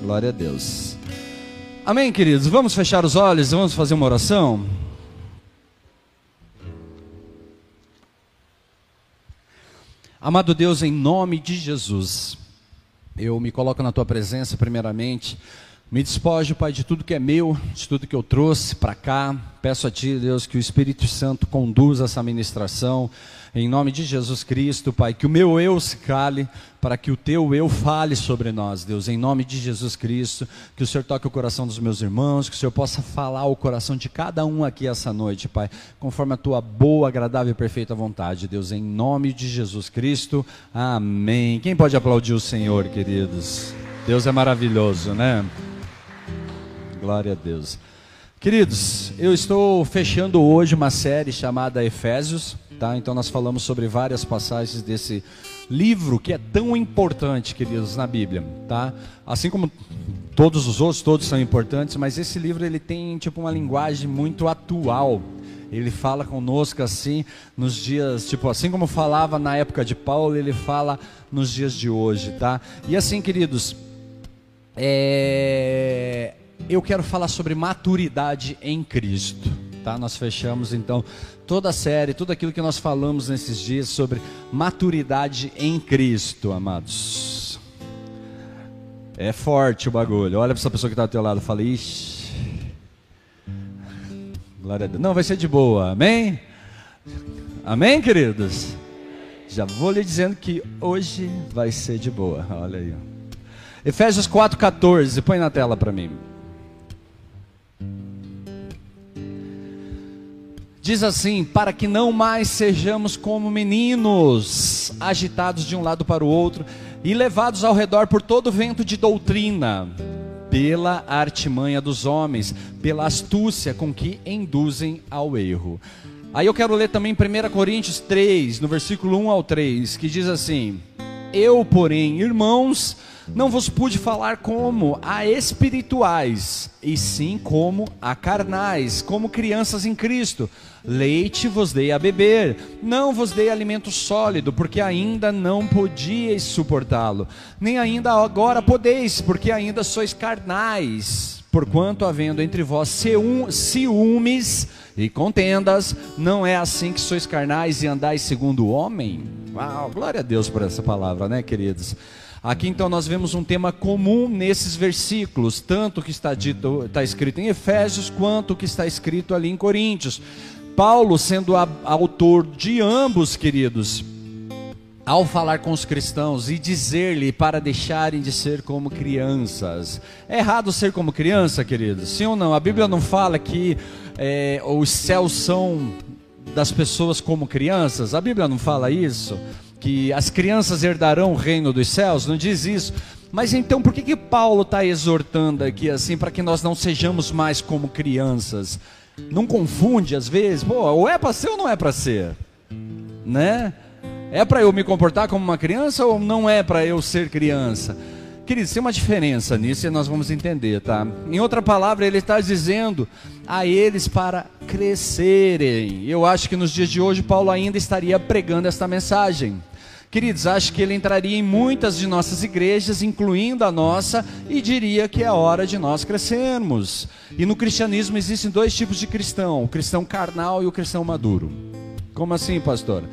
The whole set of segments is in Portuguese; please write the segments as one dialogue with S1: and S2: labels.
S1: Glória a Deus. Amém, queridos? Vamos fechar os olhos, vamos fazer uma oração? Amado Deus, em nome de Jesus, eu me coloco na tua presença, primeiramente. Me despojo, Pai, de tudo que é meu, de tudo que eu trouxe para cá. Peço a Ti, Deus, que o Espírito Santo conduza essa ministração. Em nome de Jesus Cristo, Pai, que o meu eu se cale, para que o Teu eu fale sobre nós, Deus. Em nome de Jesus Cristo, que o Senhor toque o coração dos meus irmãos, que o Senhor possa falar o coração de cada um aqui essa noite, Pai, conforme a Tua boa, agradável e perfeita vontade, Deus. Em nome de Jesus Cristo, amém. Quem pode aplaudir o Senhor, queridos? Deus é maravilhoso, né? Glória a Deus. Queridos, eu estou fechando hoje uma série chamada Efésios, tá? Então nós falamos sobre várias passagens desse livro que é tão importante, queridos, na Bíblia, tá? Assim como todos os outros, todos são importantes, mas esse livro ele tem tipo uma linguagem muito atual. Ele fala conosco assim nos dias, tipo, assim como falava na época de Paulo, ele fala nos dias de hoje, tá? E assim, queridos, é eu quero falar sobre maturidade em Cristo. Tá? Nós fechamos então toda a série, tudo aquilo que nós falamos nesses dias sobre maturidade em Cristo, amados. É forte o bagulho. Olha para essa pessoa que está ao teu lado e fala: Ixi, glória a Deus. Não, vai ser de boa, amém? Amém, queridos? Já vou lhe dizendo que hoje vai ser de boa. Olha aí. Efésios 4,14, põe na tela para mim. Diz assim: para que não mais sejamos como meninos, agitados de um lado para o outro e levados ao redor por todo vento de doutrina, pela artimanha dos homens, pela astúcia com que induzem ao erro. Aí eu quero ler também 1 Coríntios 3, no versículo 1 ao 3, que diz assim: Eu, porém, irmãos, não vos pude falar como a espirituais, e sim como a carnais, como crianças em Cristo. Leite vos dei a beber, não vos dei alimento sólido, porque ainda não podíeis suportá-lo, nem ainda agora podeis, porque ainda sois carnais. Porquanto, havendo entre vós ciúmes e contendas, não é assim que sois carnais e andais segundo o homem? Uau, glória a Deus por essa palavra, né, queridos? Aqui então nós vemos um tema comum nesses versículos, tanto que está dito, está escrito em Efésios, quanto que está escrito ali em Coríntios. Paulo, sendo a, autor de ambos, queridos, ao falar com os cristãos e dizer-lhe para deixarem de ser como crianças. É errado ser como criança, queridos? Sim ou não? A Bíblia não fala que é, os céus são das pessoas como crianças? A Bíblia não fala isso? Que as crianças herdarão o reino dos céus, não diz isso. Mas então por que, que Paulo está exortando aqui assim, para que nós não sejamos mais como crianças? Não confunde às vezes, pô, ou é para ser ou não é para ser, né? É para eu me comportar como uma criança ou não é para eu ser criança? Queridos, tem uma diferença nisso e nós vamos entender, tá? Em outra palavra, ele está dizendo a eles para crescerem. Eu acho que nos dias de hoje Paulo ainda estaria pregando esta mensagem. Queridos, acho que ele entraria em muitas de nossas igrejas, incluindo a nossa, e diria que é hora de nós crescermos. E no cristianismo existem dois tipos de cristão: o cristão carnal e o cristão maduro. Como assim, pastor?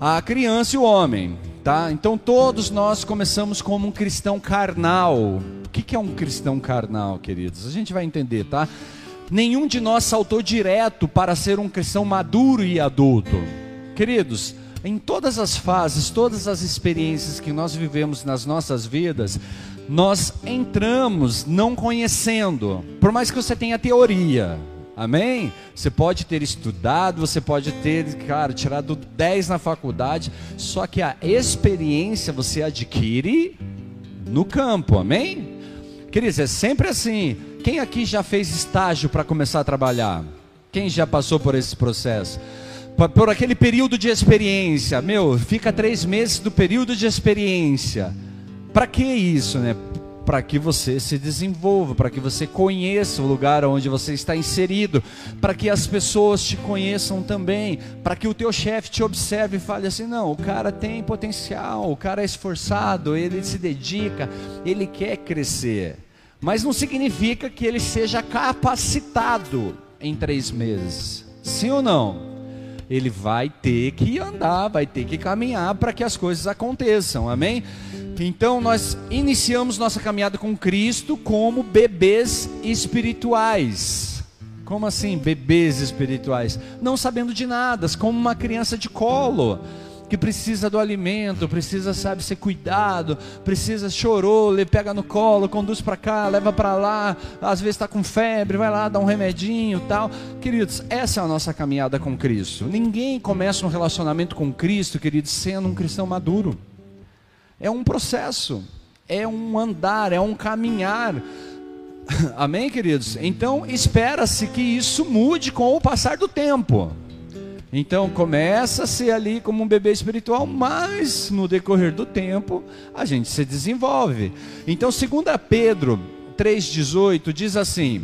S1: A criança e o homem, tá? Então todos nós começamos como um cristão carnal. O que é um cristão carnal, queridos? A gente vai entender, tá? Nenhum de nós saltou direto para ser um cristão maduro e adulto. Queridos, em todas as fases, todas as experiências que nós vivemos nas nossas vidas, nós entramos não conhecendo, por mais que você tenha teoria, amém? Você pode ter estudado, você pode ter, cara, tirado 10 na faculdade, só que a experiência você adquire no campo, amém? Queridos, é sempre assim. Quem aqui já fez estágio para começar a trabalhar? Quem já passou por esse processo? Por aquele período de experiência. Meu, fica três meses do período de experiência. Para que isso, né? Para que você se desenvolva, para que você conheça o lugar onde você está inserido, para que as pessoas te conheçam também, para que o teu chefe te observe e fale assim: não, o cara tem potencial, o cara é esforçado, ele se dedica, ele quer crescer. Mas não significa que ele seja capacitado em três meses. Sim ou não? Ele vai ter que andar, vai ter que caminhar para que as coisas aconteçam. Amém? Então nós iniciamos nossa caminhada com Cristo como bebês espirituais. Como assim, bebês espirituais? Não sabendo de nada, como uma criança de colo que precisa do alimento, precisa, sabe, ser cuidado, precisa chorou, ele pega no colo, conduz para cá, leva para lá, às vezes está com febre, vai lá, dá um remedinho, tal. Queridos, essa é a nossa caminhada com Cristo. Ninguém começa um relacionamento com Cristo, queridos, sendo um cristão maduro. É um processo, é um andar, é um caminhar. Amém, queridos? Então, espera-se que isso mude com o passar do tempo. Então começa a ser ali como um bebê espiritual, mas no decorrer do tempo a gente se desenvolve. Então, segundo Pedro 3:18 diz assim: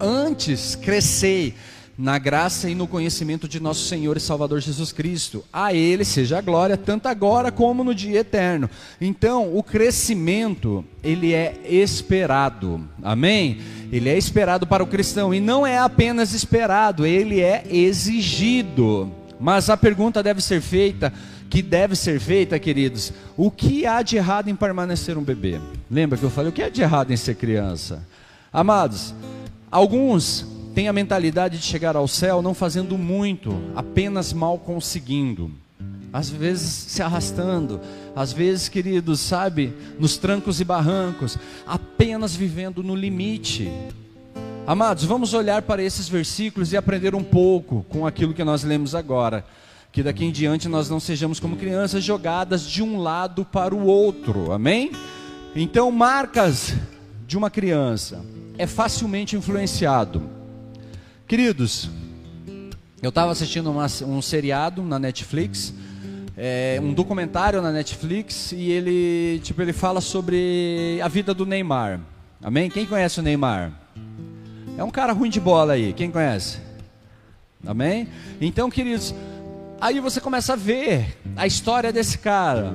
S1: Antes crescei na graça e no conhecimento de nosso Senhor e Salvador Jesus Cristo. A Ele seja a glória, tanto agora como no dia eterno. Então, o crescimento, ele é esperado. Amém? Ele é esperado para o cristão e não é apenas esperado, ele é exigido. Mas a pergunta deve ser feita, que deve ser feita, queridos, o que há de errado em permanecer um bebê? Lembra que eu falei, o que há de errado em ser criança? Amados, alguns tem a mentalidade de chegar ao céu não fazendo muito, apenas mal conseguindo. Às vezes se arrastando, às vezes, queridos, sabe, nos trancos e barrancos, apenas vivendo no limite. Amados, vamos olhar para esses versículos e aprender um pouco com aquilo que nós lemos agora. Que daqui em diante nós não sejamos como crianças jogadas de um lado para o outro, amém? Então, marcas de uma criança é facilmente influenciado Queridos, eu estava assistindo uma, um seriado na Netflix, é, um documentário na Netflix, e ele, tipo, ele fala sobre a vida do Neymar. Amém? Quem conhece o Neymar? É um cara ruim de bola aí, quem conhece? Amém? Então, queridos, aí você começa a ver a história desse cara.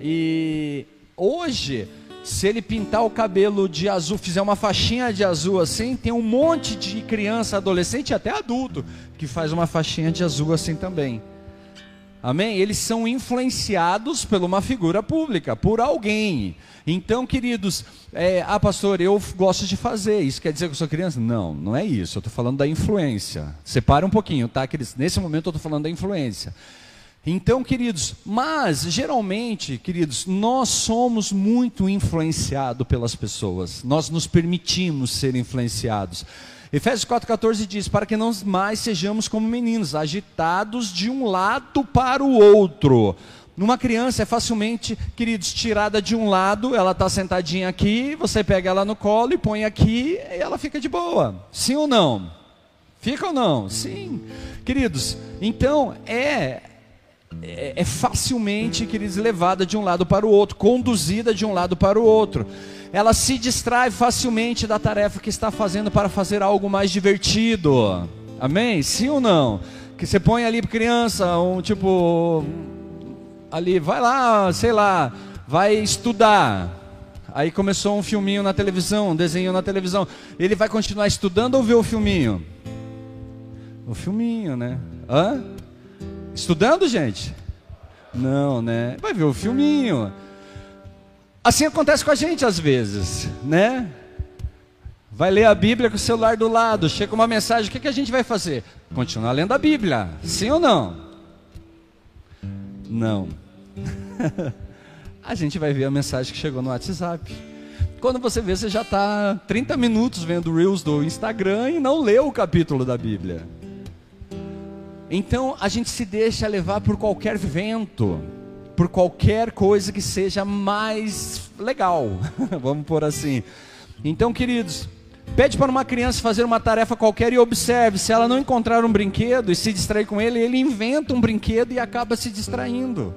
S1: E hoje se ele pintar o cabelo de azul, fizer uma faixinha de azul assim, tem um monte de criança, adolescente e até adulto que faz uma faixinha de azul assim também. Amém? Eles são influenciados por uma figura pública, por alguém. Então, queridos, é, ah, pastor, eu gosto de fazer. Isso quer dizer que eu sou criança? Não, não é isso. Eu estou falando da influência. Separa um pouquinho, tá? Queridos? Nesse momento eu estou falando da influência. Então, queridos, mas geralmente, queridos, nós somos muito influenciados pelas pessoas, nós nos permitimos ser influenciados. Efésios 4,14 diz: Para que não mais sejamos como meninos, agitados de um lado para o outro. Numa criança é facilmente, queridos, tirada de um lado, ela está sentadinha aqui, você pega ela no colo e põe aqui, e ela fica de boa. Sim ou não? Fica ou não? Sim. Queridos, então é é, é facilmente, queridos, levada de um lado para o outro, conduzida de um lado para o outro. Ela se distrai facilmente da tarefa que está fazendo para fazer algo mais divertido. Amém? Sim ou não? Que você põe ali criança, um tipo ali, vai lá, sei lá, vai estudar. Aí começou um filminho na televisão, um desenho na televisão. Ele vai continuar estudando ou ver o filminho? O filminho, né? Hã? Estudando, gente? Não, né? Vai ver o filminho. Assim acontece com a gente às vezes, né? Vai ler a Bíblia com o celular do lado, chega uma mensagem, o que, que a gente vai fazer? Continuar lendo a Bíblia, sim ou não? Não. a gente vai ver a mensagem que chegou no WhatsApp. Quando você vê, você já está 30 minutos vendo Reels do Instagram e não leu o capítulo da Bíblia. Então a gente se deixa levar por qualquer vento, por qualquer coisa que seja mais legal, vamos por assim. Então, queridos, pede para uma criança fazer uma tarefa qualquer e observe, se ela não encontrar um brinquedo e se distrair com ele, ele inventa um brinquedo e acaba se distraindo.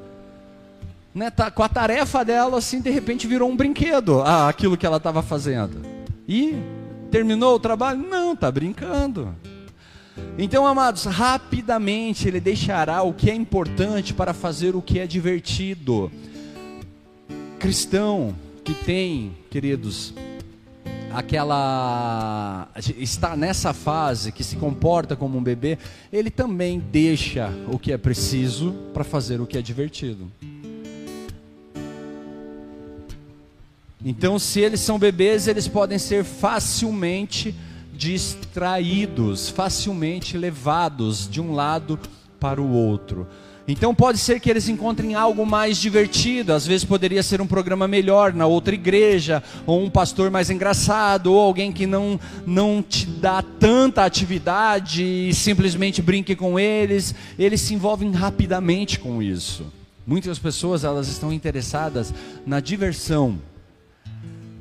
S1: Né, tá, com a tarefa dela, assim, de repente virou um brinquedo, ah, aquilo que ela estava fazendo. E terminou o trabalho? Não, está brincando. Então, amados, rapidamente ele deixará o que é importante para fazer o que é divertido. Cristão que tem, queridos, aquela está nessa fase que se comporta como um bebê, ele também deixa o que é preciso para fazer o que é divertido. Então, se eles são bebês, eles podem ser facilmente distraídos, facilmente levados de um lado para o outro. Então pode ser que eles encontrem algo mais divertido, às vezes poderia ser um programa melhor na outra igreja, ou um pastor mais engraçado, ou alguém que não, não te dá tanta atividade e simplesmente brinque com eles. Eles se envolvem rapidamente com isso. Muitas pessoas elas estão interessadas na diversão.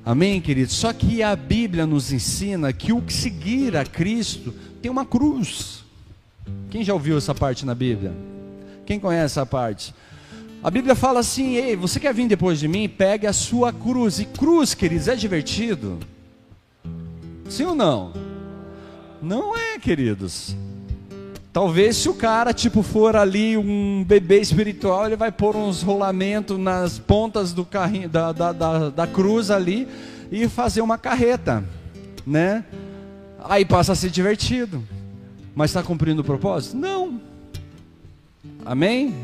S1: Amém, queridos? Só que a Bíblia nos ensina que o que seguir a Cristo tem uma cruz. Quem já ouviu essa parte na Bíblia? Quem conhece essa parte? A Bíblia fala assim: Ei, você quer vir depois de mim? Pegue a sua cruz. E cruz, queridos, é divertido? Sim ou não? Não é, queridos. Talvez se o cara tipo for ali um bebê espiritual, ele vai pôr uns rolamentos nas pontas do carrinho da, da, da, da cruz ali e fazer uma carreta, né? Aí passa a ser divertido. Mas está cumprindo o propósito? Não. Amém?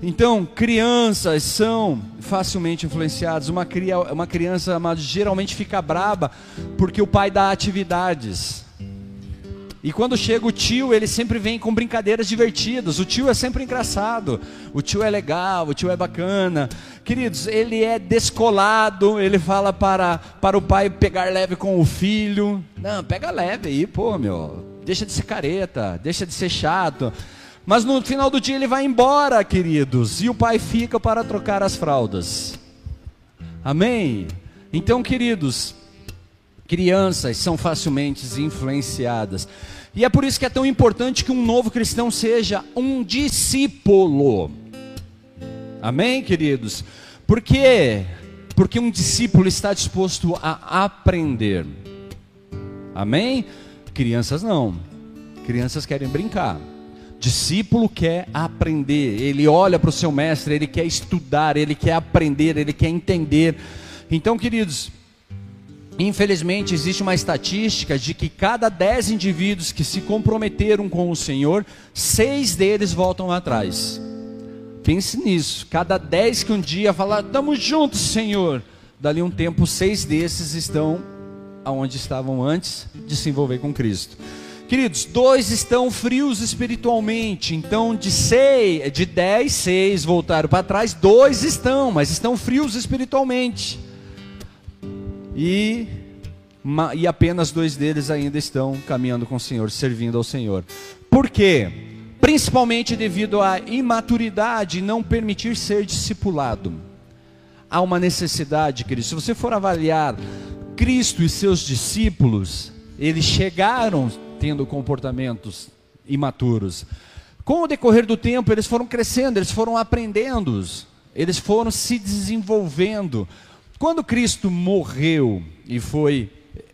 S1: Então, crianças são facilmente influenciadas. Uma, uma criança geralmente fica braba porque o pai dá atividades. E quando chega o tio, ele sempre vem com brincadeiras divertidas. O tio é sempre engraçado. O tio é legal, o tio é bacana. Queridos, ele é descolado. Ele fala para, para o pai pegar leve com o filho. Não, pega leve aí, pô, meu. Deixa de ser careta, deixa de ser chato. Mas no final do dia ele vai embora, queridos, e o pai fica para trocar as fraldas. Amém? Então, queridos, crianças são facilmente influenciadas. E é por isso que é tão importante que um novo cristão seja um discípulo. Amém, queridos? Por quê? Porque um discípulo está disposto a aprender. Amém? Crianças não. Crianças querem brincar. Discípulo quer aprender, ele olha para o seu mestre, ele quer estudar, ele quer aprender, ele quer entender. Então, queridos, infelizmente existe uma estatística de que cada dez indivíduos que se comprometeram com o Senhor, seis deles voltam atrás. Pense nisso, cada dez que um dia falar, estamos juntos, Senhor, dali um tempo, seis desses estão aonde estavam antes de se envolver com Cristo. Queridos, dois estão frios espiritualmente. Então, de seis, de dez, seis voltaram para trás, dois estão, mas estão frios espiritualmente. E, e apenas dois deles ainda estão caminhando com o Senhor, servindo ao Senhor. Por quê? Principalmente devido à imaturidade não permitir ser discipulado. Há uma necessidade, queridos. Se você for avaliar Cristo e seus discípulos, eles chegaram tendo comportamentos imaturos. Com o decorrer do tempo, eles foram crescendo, eles foram aprendendo, eles foram se desenvolvendo. Quando Cristo morreu e foi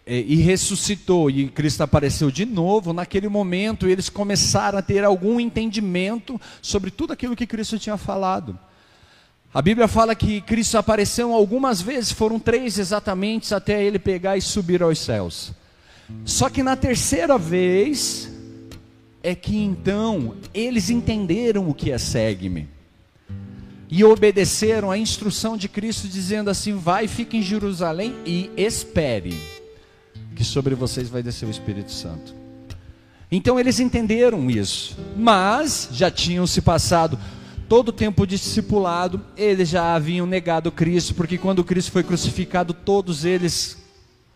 S1: é, e ressuscitou e Cristo apareceu de novo, naquele momento eles começaram a ter algum entendimento sobre tudo aquilo que Cristo tinha falado. A Bíblia fala que Cristo apareceu algumas vezes, foram três exatamente, até ele pegar e subir aos céus. Só que na terceira vez é que então eles entenderam o que é segue-me. E obedeceram à instrução de Cristo dizendo assim: "Vai, fique em Jerusalém e espere que sobre vocês vai descer o Espírito Santo". Então eles entenderam isso, mas já tinham se passado todo o tempo discipulado, eles já haviam negado Cristo, porque quando Cristo foi crucificado, todos eles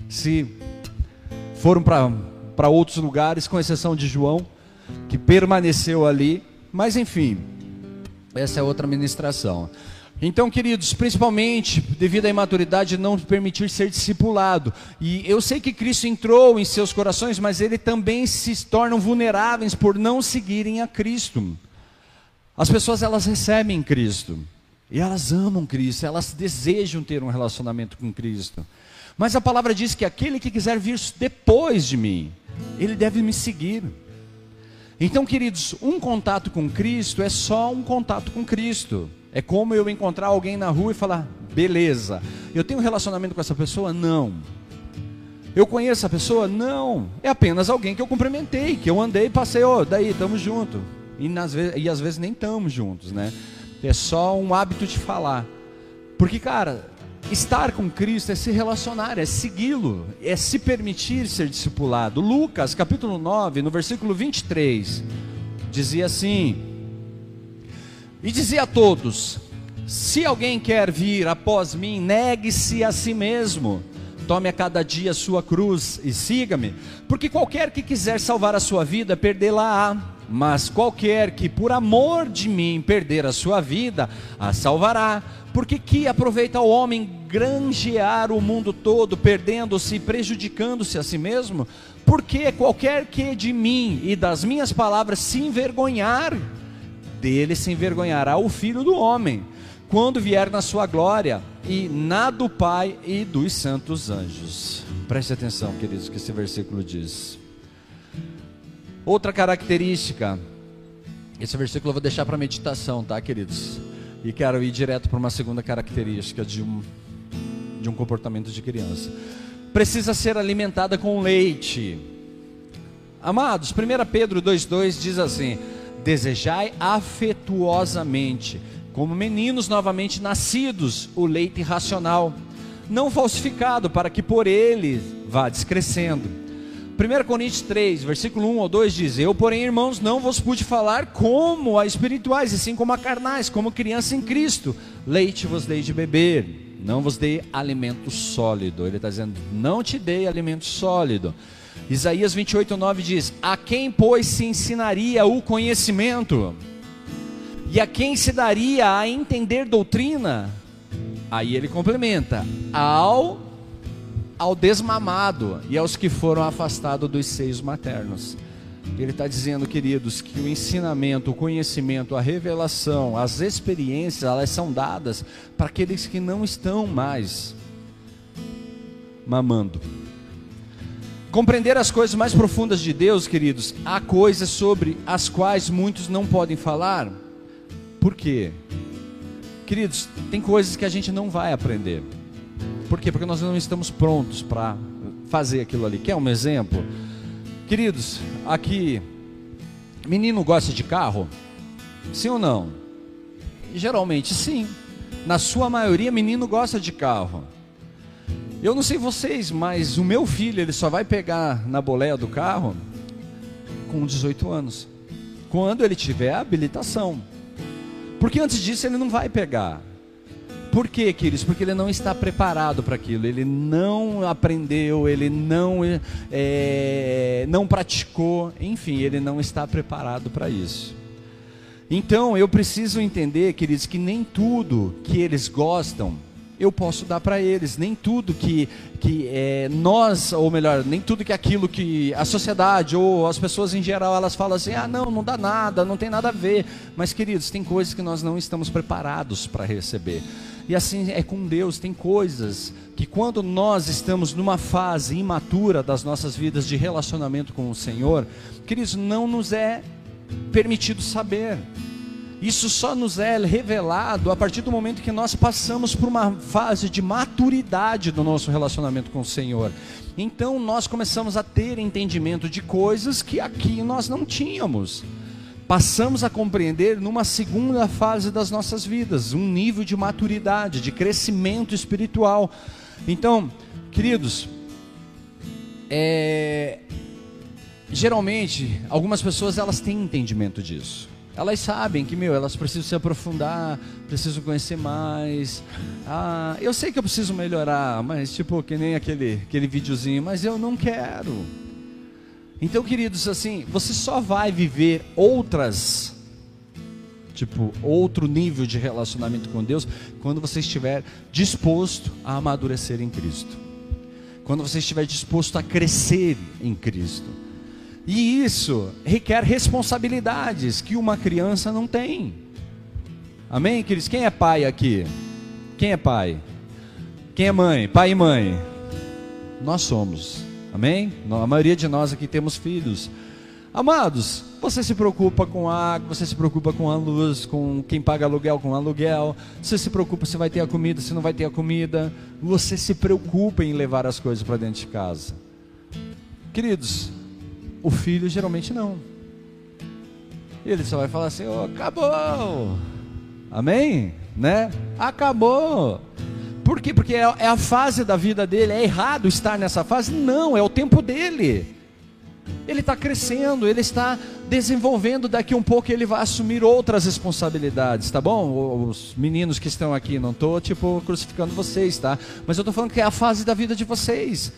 S1: se foram para outros lugares, com exceção de João, que permaneceu ali. Mas enfim, essa é outra ministração. Então, queridos, principalmente devido à imaturidade, não permitir ser discipulado. E eu sei que Cristo entrou em seus corações, mas ele também se tornam vulneráveis por não seguirem a Cristo. As pessoas elas recebem Cristo e elas amam Cristo, elas desejam ter um relacionamento com Cristo. Mas a palavra diz que aquele que quiser vir depois de mim, ele deve me seguir. Então, queridos, um contato com Cristo é só um contato com Cristo. É como eu encontrar alguém na rua e falar, beleza, eu tenho um relacionamento com essa pessoa? Não. Eu conheço a pessoa? Não. É apenas alguém que eu cumprimentei, que eu andei e passei, ô, oh, daí, tamo junto. E, nas e às vezes nem estamos juntos, né? É só um hábito de falar. Porque, cara, estar com Cristo é se relacionar, é segui-lo, é se permitir ser discipulado. Lucas, capítulo 9, no versículo 23, dizia assim: E dizia a todos: Se alguém quer vir após mim, negue-se a si mesmo Tome a cada dia a sua cruz e siga-me, porque qualquer que quiser salvar a sua vida, perdê-la-á. Mas qualquer que por amor de mim perder a sua vida, a salvará. Porque que aproveita o homem granjear o mundo todo, perdendo-se e prejudicando-se a si mesmo? Porque qualquer que de mim e das minhas palavras se envergonhar, dele se envergonhará o filho do homem quando vier na sua glória, e na do Pai e dos santos anjos. Preste atenção, queridos, que esse versículo diz. Outra característica, esse versículo eu vou deixar para meditação, tá, queridos? E quero ir direto para uma segunda característica de um, de um comportamento de criança. Precisa ser alimentada com leite. Amados, 1 Pedro 2,2 diz assim: Desejai afetuosamente como meninos novamente nascidos, o leite racional, não falsificado, para que por ele vá descrescendo. 1 Coríntios 3, versículo 1 ou 2 diz: Eu, porém, irmãos, não vos pude falar como a espirituais, e sim como a carnais, como criança em Cristo. Leite vos dei de beber, não vos dei alimento sólido. Ele está dizendo: Não te dei alimento sólido. Isaías 28, 9 diz: A quem, pois, se ensinaria o conhecimento? E a quem se daria a entender doutrina? Aí ele complementa: ao ao desmamado e aos que foram afastados dos seios maternos. Ele está dizendo, queridos, que o ensinamento, o conhecimento, a revelação, as experiências, elas são dadas para aqueles que não estão mais mamando. Compreender as coisas mais profundas de Deus, queridos, há coisas sobre as quais muitos não podem falar por quê? Queridos, tem coisas que a gente não vai aprender. Por quê? Porque nós não estamos prontos para fazer aquilo ali. Quer um exemplo? Queridos, aqui, menino gosta de carro? Sim ou não? Geralmente sim. Na sua maioria, menino gosta de carro. Eu não sei vocês, mas o meu filho, ele só vai pegar na boleia do carro com 18 anos. Quando ele tiver habilitação. Porque antes disso ele não vai pegar. Por quê, queridos? Porque ele não está preparado para aquilo, ele não aprendeu, ele não, é, não praticou, enfim, ele não está preparado para isso. Então eu preciso entender, queridos, que nem tudo que eles gostam eu posso dar para eles. Nem tudo que, que é, nós, ou melhor, nem tudo que aquilo que a sociedade ou as pessoas em geral elas falam assim: ah, não, não dá nada, não tem nada a ver. Mas, queridos, tem coisas que nós não estamos preparados para receber. E assim é com Deus, tem coisas que quando nós estamos numa fase imatura das nossas vidas de relacionamento com o Senhor, queridos, não nos é permitido saber. Isso só nos é revelado a partir do momento que nós passamos por uma fase de maturidade do nosso relacionamento com o Senhor. Então nós começamos a ter entendimento de coisas que aqui nós não tínhamos. Passamos a compreender numa segunda fase das nossas vidas, um nível de maturidade, de crescimento espiritual. Então, queridos, é, geralmente algumas pessoas elas têm entendimento disso elas sabem que, meu, elas precisam se aprofundar, precisam conhecer mais. Ah, eu sei que eu preciso melhorar, mas tipo, que nem aquele, aquele videozinho, mas eu não quero. Então, queridos, assim, você só vai viver outras, tipo, outro nível de relacionamento com Deus quando você estiver disposto a amadurecer em Cristo. Quando você estiver disposto a crescer em Cristo. E isso requer responsabilidades que uma criança não tem. Amém, queridos? Quem é pai aqui? Quem é pai? Quem é mãe? Pai e mãe? Nós somos. Amém? A maioria de nós aqui temos filhos. Amados, você se preocupa com a água, você se preocupa com a luz, com quem paga aluguel com aluguel, você se preocupa se vai ter a comida, se não vai ter a comida, você se preocupa em levar as coisas para dentro de casa. Queridos, o filho geralmente não. Ele só vai falar assim: oh, acabou. Amém? Né? Acabou. Por quê? Porque é, é a fase da vida dele. É errado estar nessa fase? Não, é o tempo dele. Ele está crescendo, ele está desenvolvendo. Daqui um pouco ele vai assumir outras responsabilidades, tá bom? Os meninos que estão aqui, não estou tipo crucificando vocês, tá? Mas eu estou falando que é a fase da vida de vocês.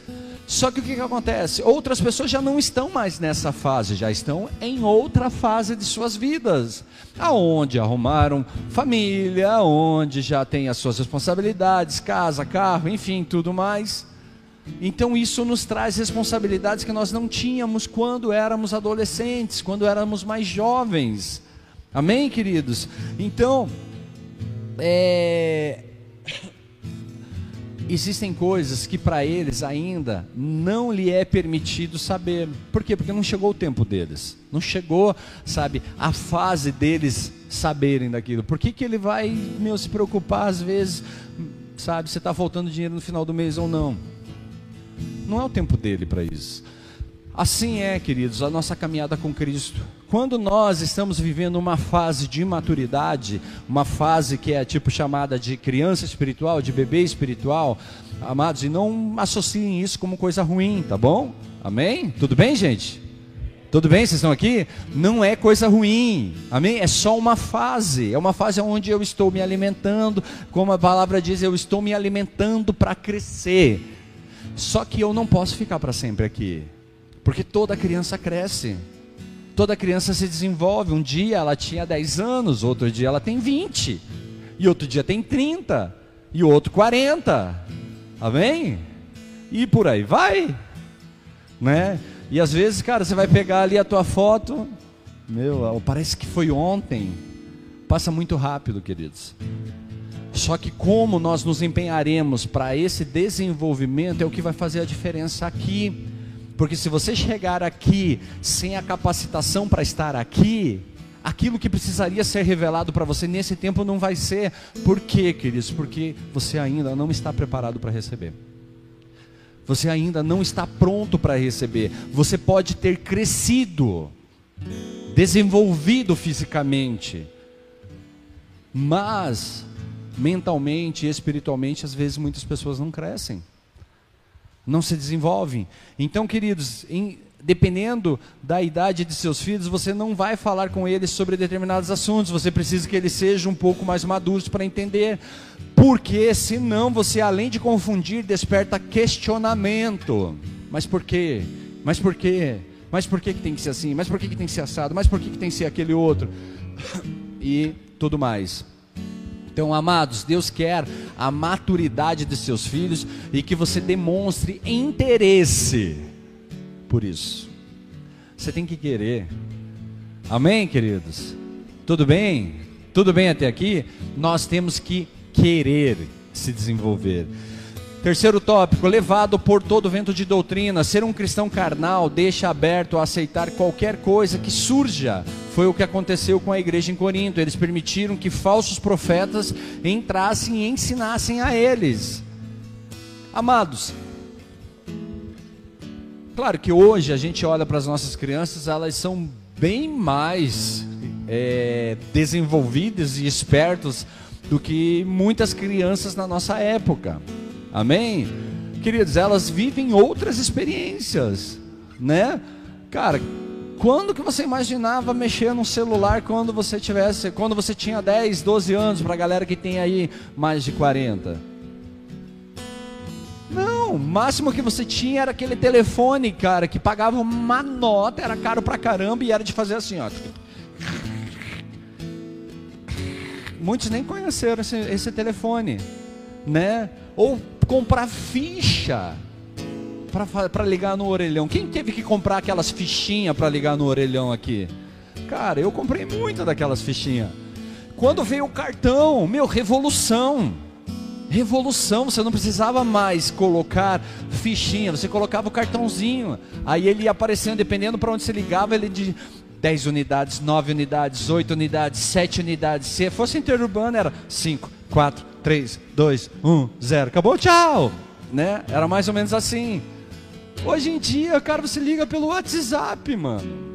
S1: Só que o que, que acontece? Outras pessoas já não estão mais nessa fase, já estão em outra fase de suas vidas, aonde arrumaram família, onde já tem as suas responsabilidades, casa, carro, enfim, tudo mais. Então isso nos traz responsabilidades que nós não tínhamos quando éramos adolescentes, quando éramos mais jovens. Amém, queridos? Então, é, existem coisas que para eles ainda não lhe é permitido saber. Por quê? Porque não chegou o tempo deles. Não chegou, sabe, a fase deles saberem daquilo. Por que, que ele vai, meu, se preocupar às vezes, sabe, se está faltando dinheiro no final do mês ou não? Não é o tempo dele para isso. Assim é, queridos, a nossa caminhada com Cristo. Quando nós estamos vivendo uma fase de maturidade, uma fase que é tipo chamada de criança espiritual, de bebê espiritual, amados, e não associem isso como coisa ruim, tá bom? Amém? Tudo bem, gente? Tudo bem? Vocês estão aqui? Não é coisa ruim, amém? É só uma fase, é uma fase onde eu estou me alimentando, como a palavra diz, eu estou me alimentando para crescer. Só que eu não posso ficar para sempre aqui. Porque toda criança cresce. Toda criança se desenvolve. Um dia ela tinha 10 anos, outro dia ela tem 20. E outro dia tem 30. E outro 40. Amém? E por aí vai. Né? E às vezes, cara, você vai pegar ali a tua foto. Meu, parece que foi ontem. Passa muito rápido, queridos. Só que como nós nos empenharemos para esse desenvolvimento é o que vai fazer a diferença aqui. Porque se você chegar aqui sem a capacitação para estar aqui, aquilo que precisaria ser revelado para você nesse tempo não vai ser. Por quê, queridos? Porque você ainda não está preparado para receber. Você ainda não está pronto para receber. Você pode ter crescido, desenvolvido fisicamente, mas mentalmente e espiritualmente, às vezes muitas pessoas não crescem não se desenvolvem. Então, queridos, em, dependendo da idade de seus filhos, você não vai falar com eles sobre determinados assuntos, você precisa que eles sejam um pouco mais maduros para entender. Porque senão você, além de confundir, desperta questionamento. Mas por quê? Mas por quê? Mas por que, que tem que ser assim? Mas por que, que tem que ser assado? Mas por que, que tem que ser aquele outro? E tudo mais. Então, amados, Deus quer a maturidade de seus filhos e que você demonstre interesse por isso. Você tem que querer. Amém, queridos? Tudo bem? Tudo bem até aqui? Nós temos que querer se desenvolver. Terceiro tópico, levado por todo vento de doutrina, ser um cristão carnal deixa aberto a aceitar qualquer coisa que surja. Foi o que aconteceu com a igreja em Corinto. Eles permitiram que falsos profetas entrassem e ensinassem a eles. Amados, claro que hoje a gente olha para as nossas crianças, elas são bem mais é, desenvolvidas e espertas do que muitas crianças na nossa época. Amém? Queridos, elas vivem outras experiências, né? Cara, quando que você imaginava mexer num celular quando você tivesse, quando você tinha 10, 12 anos, para a galera que tem aí mais de 40? Não, o máximo que você tinha era aquele telefone, cara, que pagava uma nota, era caro pra caramba e era de fazer assim, ó. Muitos nem conheceram esse, esse telefone, né? Ou comprar ficha para ligar no orelhão. Quem teve que comprar aquelas fichinhas para ligar no orelhão aqui? Cara, eu comprei muita daquelas fichinhas. Quando veio o cartão, meu, revolução. Revolução, você não precisava mais colocar fichinha, você colocava o cartãozinho. Aí ele ia aparecendo, dependendo para onde você ligava, ele de 10 unidades, 9 unidades, 8 unidades, 7 unidades. Se fosse interurbano, era 5, 4, 3, 2, 1, 0. Acabou, tchau. Né? Era mais ou menos assim. Hoje em dia, cara, você liga pelo WhatsApp, mano.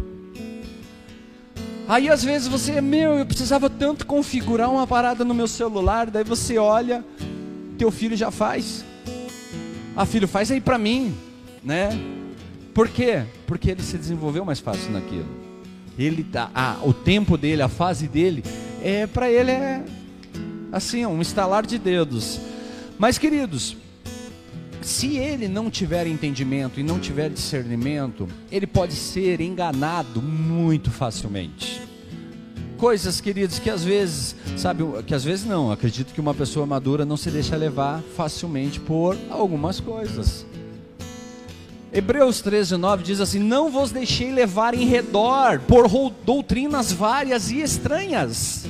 S1: Aí às vezes você, meu, eu precisava tanto configurar uma parada no meu celular, daí você olha, teu filho já faz. Ah, filho, faz aí para mim, né? Por quê? Porque ele se desenvolveu mais fácil naquilo. Ele tá, ah, o tempo dele, a fase dele, é para ele é assim, um estalar de dedos. Mas queridos, se ele não tiver entendimento e não tiver discernimento, ele pode ser enganado muito facilmente. Coisas, queridos, que às vezes, sabe, que às vezes não, acredito que uma pessoa madura não se deixa levar facilmente por algumas coisas. Hebreus 13, 9 diz assim: Não vos deixei levar em redor por doutrinas várias e estranhas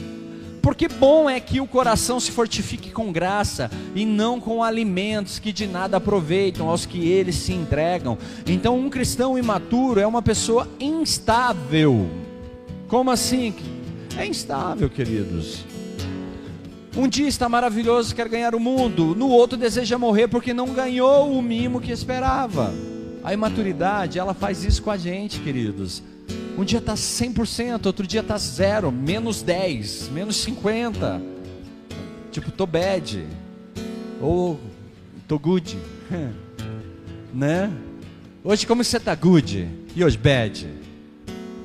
S1: porque bom é que o coração se fortifique com graça e não com alimentos que de nada aproveitam aos que eles se entregam. Então, um cristão imaturo é uma pessoa instável. Como assim? É instável, queridos. Um dia está maravilhoso, quer ganhar o mundo, no outro deseja morrer porque não ganhou o mimo que esperava. A imaturidade, ela faz isso com a gente, queridos. Um dia está 100%, outro dia está zero, menos 10, menos 50. Tipo, tô bad. Ou tô good. né? Hoje como você tá good? E hoje bad?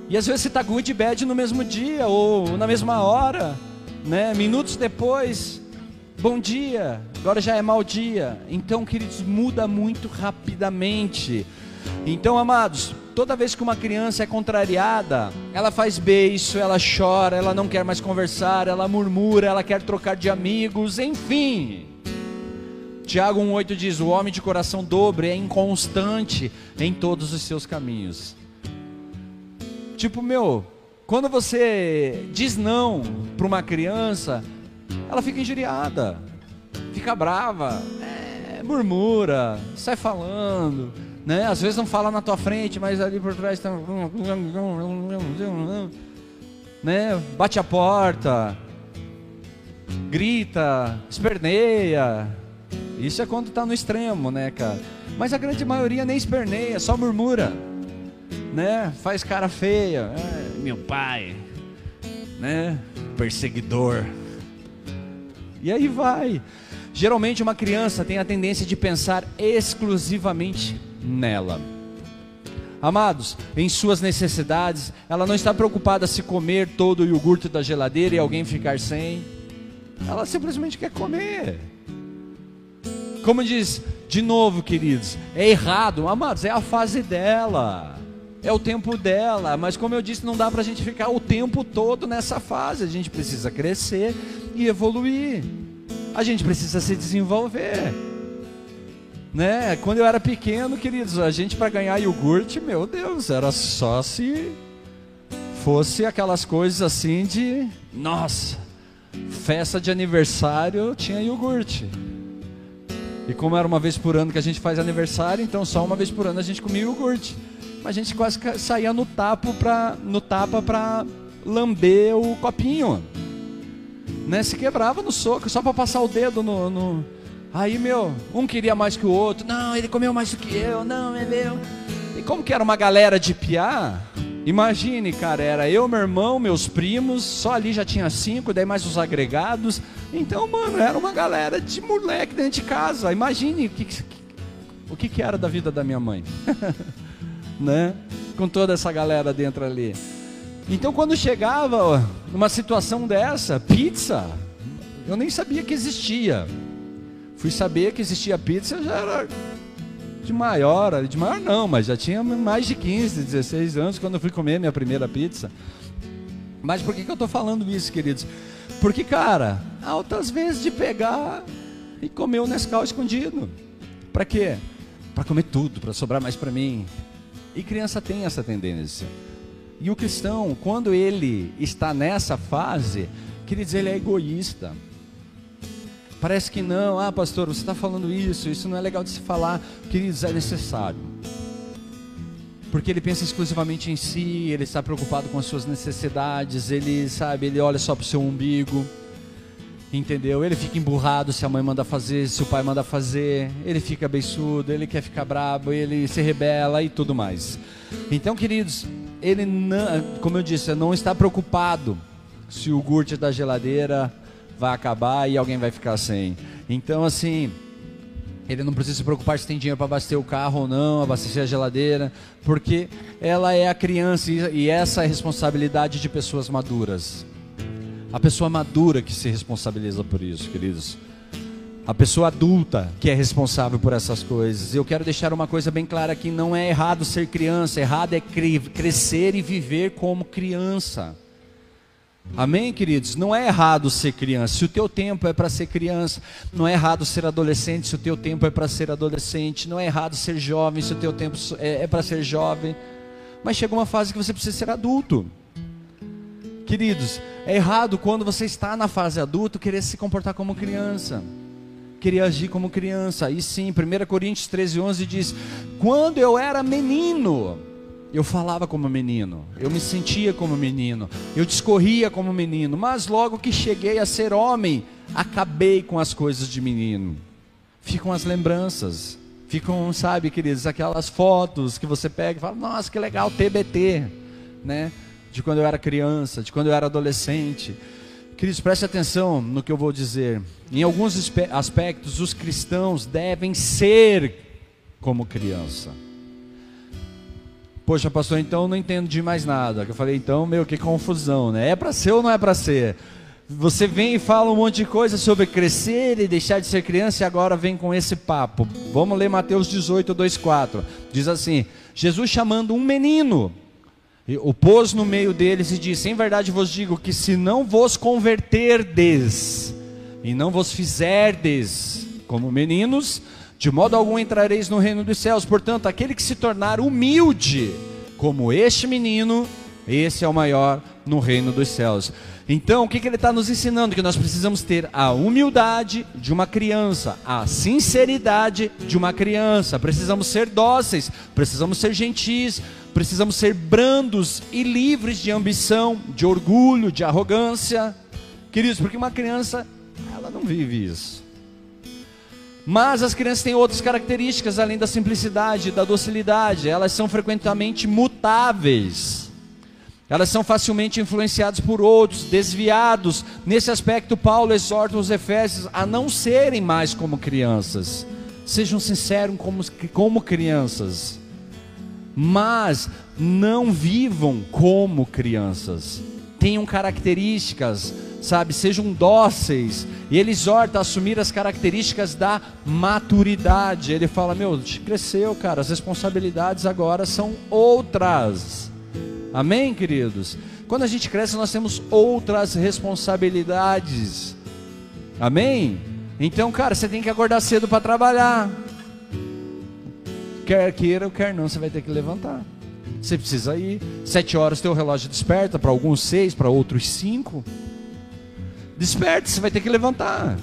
S1: E às vezes você tá good e bad no mesmo dia ou na mesma hora, né? Minutos depois, bom dia, agora já é mau dia. Então, queridos, muda muito rapidamente. Então, amados, toda vez que uma criança é contrariada, ela faz beijo, ela chora, ela não quer mais conversar, ela murmura, ela quer trocar de amigos, enfim. Tiago 1,8 diz: O homem de coração dobre é inconstante em todos os seus caminhos. Tipo, meu, quando você diz não para uma criança, ela fica injuriada, fica brava, é, murmura, sai falando né? Às vezes não fala na tua frente, mas ali por trás está. Né? Bate a porta, grita, esperneia. Isso é quando está no extremo, né, cara? Mas a grande maioria nem esperneia, só murmura, né? Faz cara feia. É, meu pai, né? Perseguidor. E aí vai. Geralmente uma criança tem a tendência de pensar exclusivamente nela. Amados, em suas necessidades, ela não está preocupada se comer todo o iogurte da geladeira e alguém ficar sem. Ela simplesmente quer comer. Como diz, de novo, queridos, é errado, amados, é a fase dela, é o tempo dela, mas como eu disse, não dá para a gente ficar o tempo todo nessa fase, a gente precisa crescer e evoluir, a gente precisa se desenvolver. Né? Quando eu era pequeno, queridos, a gente para ganhar iogurte, meu Deus, era só se fosse aquelas coisas assim de, nossa, festa de aniversário tinha iogurte. E como era uma vez por ano que a gente faz aniversário, então só uma vez por ano a gente comia iogurte. Mas a gente quase saía no tapo pra, no tapa para lamber o copinho. Né? Se quebrava no soco, só para passar o dedo no, no Aí, meu, um queria mais que o outro. Não, ele comeu mais do que eu. Não, é meu. E como que era uma galera de piar? Imagine, cara, era eu, meu irmão, meus primos, só ali já tinha cinco, daí mais os agregados. Então, mano, era uma galera de moleque dentro de casa. Imagine o que, o que, que era da vida da minha mãe, né? Com toda essa galera dentro ali. Então, quando chegava numa situação dessa, pizza, eu nem sabia que existia. Fui saber que existia pizza, já era de maior, de maior não, mas já tinha mais de 15, 16 anos quando eu fui comer minha primeira pizza. Mas por que, que eu estou falando isso, queridos? Porque, cara, altas vezes de pegar e comer o Nescau escondido. Para quê? Para comer tudo, para sobrar mais para mim. E criança tem essa tendência. E o cristão, quando ele está nessa fase, queridos, ele é egoísta. Parece que não, ah, pastor, você está falando isso, isso não é legal de se falar. Queridos, é necessário. Porque ele pensa exclusivamente em si, ele está preocupado com as suas necessidades, ele sabe, ele olha só para o seu umbigo. Entendeu? Ele fica emburrado se a mãe manda fazer, se o pai manda fazer, ele fica beiçudo, ele quer ficar brabo, ele se rebela e tudo mais. Então, queridos, ele não, como eu disse, não está preocupado se o gurt da geladeira vai acabar e alguém vai ficar sem. Então, assim, ele não precisa se preocupar se tem dinheiro para abastecer o carro ou não, abastecer a geladeira, porque ela é a criança e essa é a responsabilidade de pessoas maduras. A pessoa madura que se responsabiliza por isso, queridos. A pessoa adulta que é responsável por essas coisas. Eu quero deixar uma coisa bem clara aqui: não é errado ser criança, errado é crescer e viver como criança. Amém, queridos? Não é errado ser criança. Se o teu tempo é para ser criança, não é errado ser adolescente. Se o teu tempo é para ser adolescente, não é errado ser jovem. Se o teu tempo é, é para ser jovem, mas chega uma fase que você precisa ser adulto. Queridos, é errado quando você está na fase adulta querer se comportar como criança, querer agir como criança. Aí sim, 1 Coríntios 13, 11 diz: Quando eu era menino, eu falava como menino, eu me sentia como menino, eu discorria como menino, mas logo que cheguei a ser homem, acabei com as coisas de menino. Ficam as lembranças, ficam, sabe, queridos, aquelas fotos que você pega e fala: Nossa, que legal, TBT, né? De quando eu era criança, de quando eu era adolescente. Queridos, preste atenção no que eu vou dizer. Em alguns aspectos, os cristãos devem ser como criança. Poxa, pastor, então não entendo de mais nada. Eu falei, então, meu, que confusão, né? É para ser ou não é para ser? Você vem e fala um monte de coisa sobre crescer e deixar de ser criança e agora vem com esse papo. Vamos ler Mateus 18, 2, 4. Diz assim: Jesus chamando um menino, o pôs no meio deles e disse: Em verdade vos digo que se não vos converterdes e não vos fizerdes como meninos, de modo algum entrareis no reino dos céus. Portanto, aquele que se tornar humilde, como este menino, esse é o maior no reino dos céus. Então, o que, que ele está nos ensinando? Que nós precisamos ter a humildade de uma criança, a sinceridade de uma criança. Precisamos ser dóceis, precisamos ser gentis, precisamos ser brandos e livres de ambição, de orgulho, de arrogância. Queridos, porque uma criança, ela não vive isso. Mas as crianças têm outras características além da simplicidade, da docilidade. Elas são frequentemente mutáveis. Elas são facilmente influenciadas por outros, desviados. Nesse aspecto, Paulo exorta os Efésios a não serem mais como crianças. Sejam sinceros como, como crianças. Mas não vivam como crianças. Tenham características sabe, sejam dóceis. E ele exorta a assumir as características da maturidade. Ele fala: Meu, cresceu, cara, as responsabilidades agora são outras. Amém, queridos? Quando a gente cresce, nós temos outras responsabilidades. Amém? Então, cara, você tem que acordar cedo para trabalhar. Quer queira ou quer não, você vai ter que levantar. Você precisa ir. Sete horas teu relógio desperta, para alguns seis, para outros cinco. Desperte, você vai ter que levantar.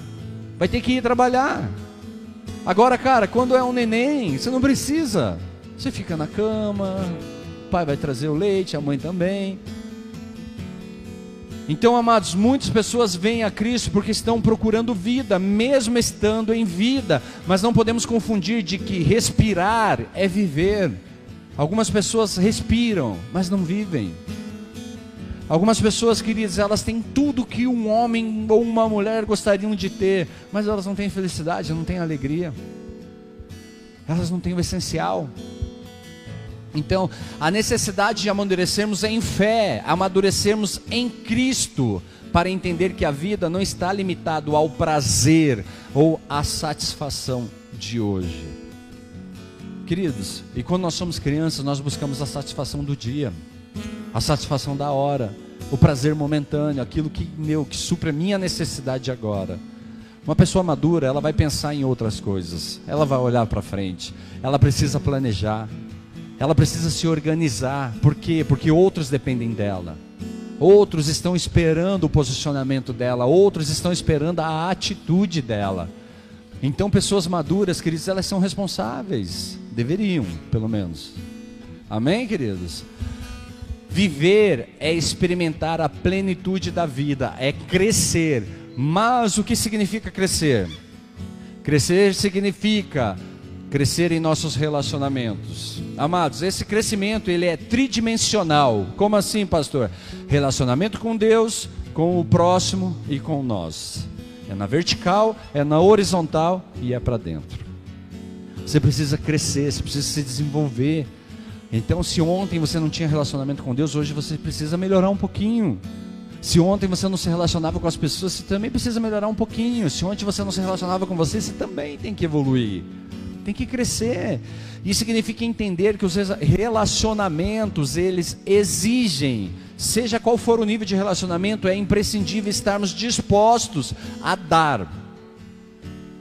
S1: Vai ter que ir trabalhar. Agora, cara, quando é um neném, você não precisa. Você fica na cama, o pai vai trazer o leite, a mãe também. Então, amados, muitas pessoas vêm a Cristo porque estão procurando vida, mesmo estando em vida, mas não podemos confundir de que respirar é viver. Algumas pessoas respiram, mas não vivem. Algumas pessoas, queridas, elas têm tudo que um homem ou uma mulher gostariam de ter, mas elas não têm felicidade, não têm alegria. Elas não têm o essencial. Então, a necessidade de amadurecermos em fé, amadurecermos em Cristo, para entender que a vida não está limitada ao prazer ou à satisfação de hoje. Queridos, e quando nós somos crianças, nós buscamos a satisfação do dia a satisfação da hora, o prazer momentâneo, aquilo que meu que supre a minha necessidade agora. Uma pessoa madura, ela vai pensar em outras coisas. Ela vai olhar para frente. Ela precisa planejar. Ela precisa se organizar. Por quê? Porque outros dependem dela. Outros estão esperando o posicionamento dela, outros estão esperando a atitude dela. Então, pessoas maduras, queridos, elas são responsáveis. Deveriam, pelo menos. Amém, queridos? Viver é experimentar a plenitude da vida, é crescer. Mas o que significa crescer? Crescer significa crescer em nossos relacionamentos. Amados, esse crescimento ele é tridimensional. Como assim, pastor? Relacionamento com Deus, com o próximo e com nós. É na vertical, é na horizontal e é para dentro. Você precisa crescer, você precisa se desenvolver. Então, se ontem você não tinha relacionamento com Deus, hoje você precisa melhorar um pouquinho. Se ontem você não se relacionava com as pessoas, você também precisa melhorar um pouquinho. Se ontem você não se relacionava com você, você também tem que evoluir tem que crescer. Isso significa entender que os relacionamentos, eles exigem, seja qual for o nível de relacionamento, é imprescindível estarmos dispostos a dar.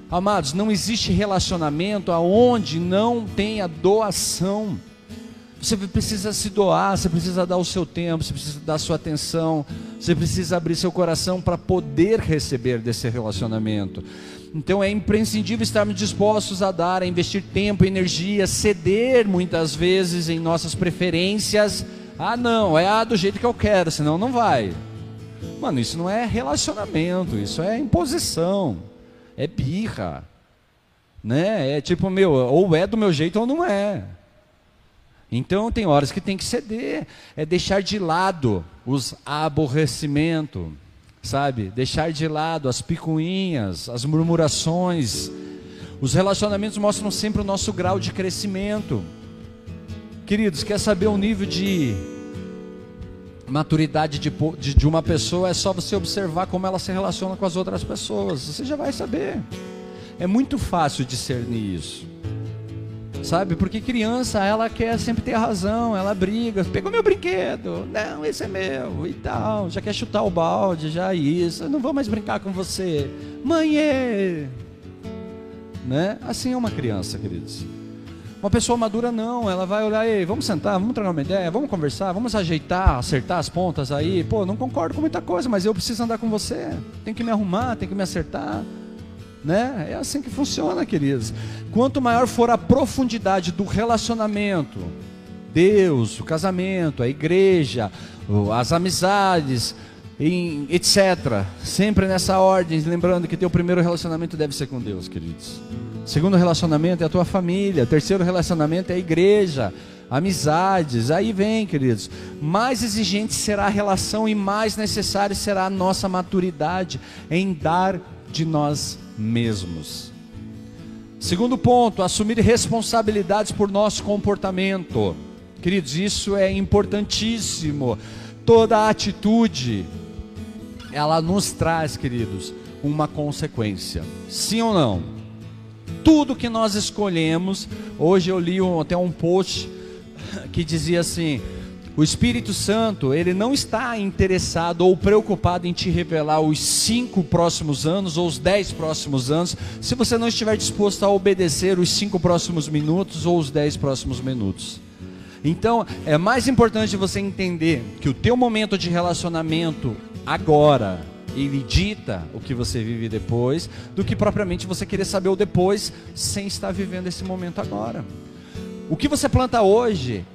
S1: Amados, não existe relacionamento aonde não tenha doação. Você precisa se doar, você precisa dar o seu tempo, você precisa dar a sua atenção, você precisa abrir seu coração para poder receber desse relacionamento. Então é imprescindível estarmos dispostos a dar, a investir tempo, energia, ceder muitas vezes em nossas preferências. Ah, não, é a do jeito que eu quero, senão não vai. Mano, isso não é relacionamento, isso é imposição, é birra, né? É tipo meu, ou é do meu jeito ou não é. Então tem horas que tem que ceder, é deixar de lado os aborrecimentos sabe? Deixar de lado as picuinhas, as murmurações. Os relacionamentos mostram sempre o nosso grau de crescimento. Queridos, quer saber o nível de maturidade de, de, de, uma pessoa? É só você observar como ela se relaciona com as outras pessoas. Você já vai saber. É muito fácil discernir isso sabe? Porque criança, ela quer sempre ter razão, ela briga, pegou meu brinquedo, não, esse é meu e tal, já quer chutar o balde, já isso, eu não vou mais brincar com você, mãe, é... né? Assim é uma criança, queridos. Uma pessoa madura não, ela vai olhar, ei, vamos sentar, vamos trocar uma ideia, vamos conversar, vamos ajeitar, acertar as pontas aí. Pô, não concordo com muita coisa, mas eu preciso andar com você. Tem que me arrumar, tem que me acertar. Né? É assim que funciona, queridos. Quanto maior for a profundidade do relacionamento, Deus, o casamento, a igreja, as amizades, etc. Sempre nessa ordem, lembrando que teu primeiro relacionamento deve ser com Deus, queridos. Segundo relacionamento é a tua família. Terceiro relacionamento é a igreja, amizades. Aí vem, queridos. Mais exigente será a relação e mais necessário será a nossa maturidade em dar de nós mesmos. Segundo ponto, assumir responsabilidades por nosso comportamento. Queridos, isso é importantíssimo. Toda atitude, ela nos traz, queridos, uma consequência. Sim ou não? Tudo que nós escolhemos, hoje eu li até um post que dizia assim: o Espírito Santo, ele não está interessado ou preocupado em te revelar os cinco próximos anos ou os dez próximos anos, se você não estiver disposto a obedecer os cinco próximos minutos ou os dez próximos minutos. Então, é mais importante você entender que o teu momento de relacionamento agora, ele dita o que você vive depois, do que propriamente você querer saber o depois sem estar vivendo esse momento agora. O que você planta hoje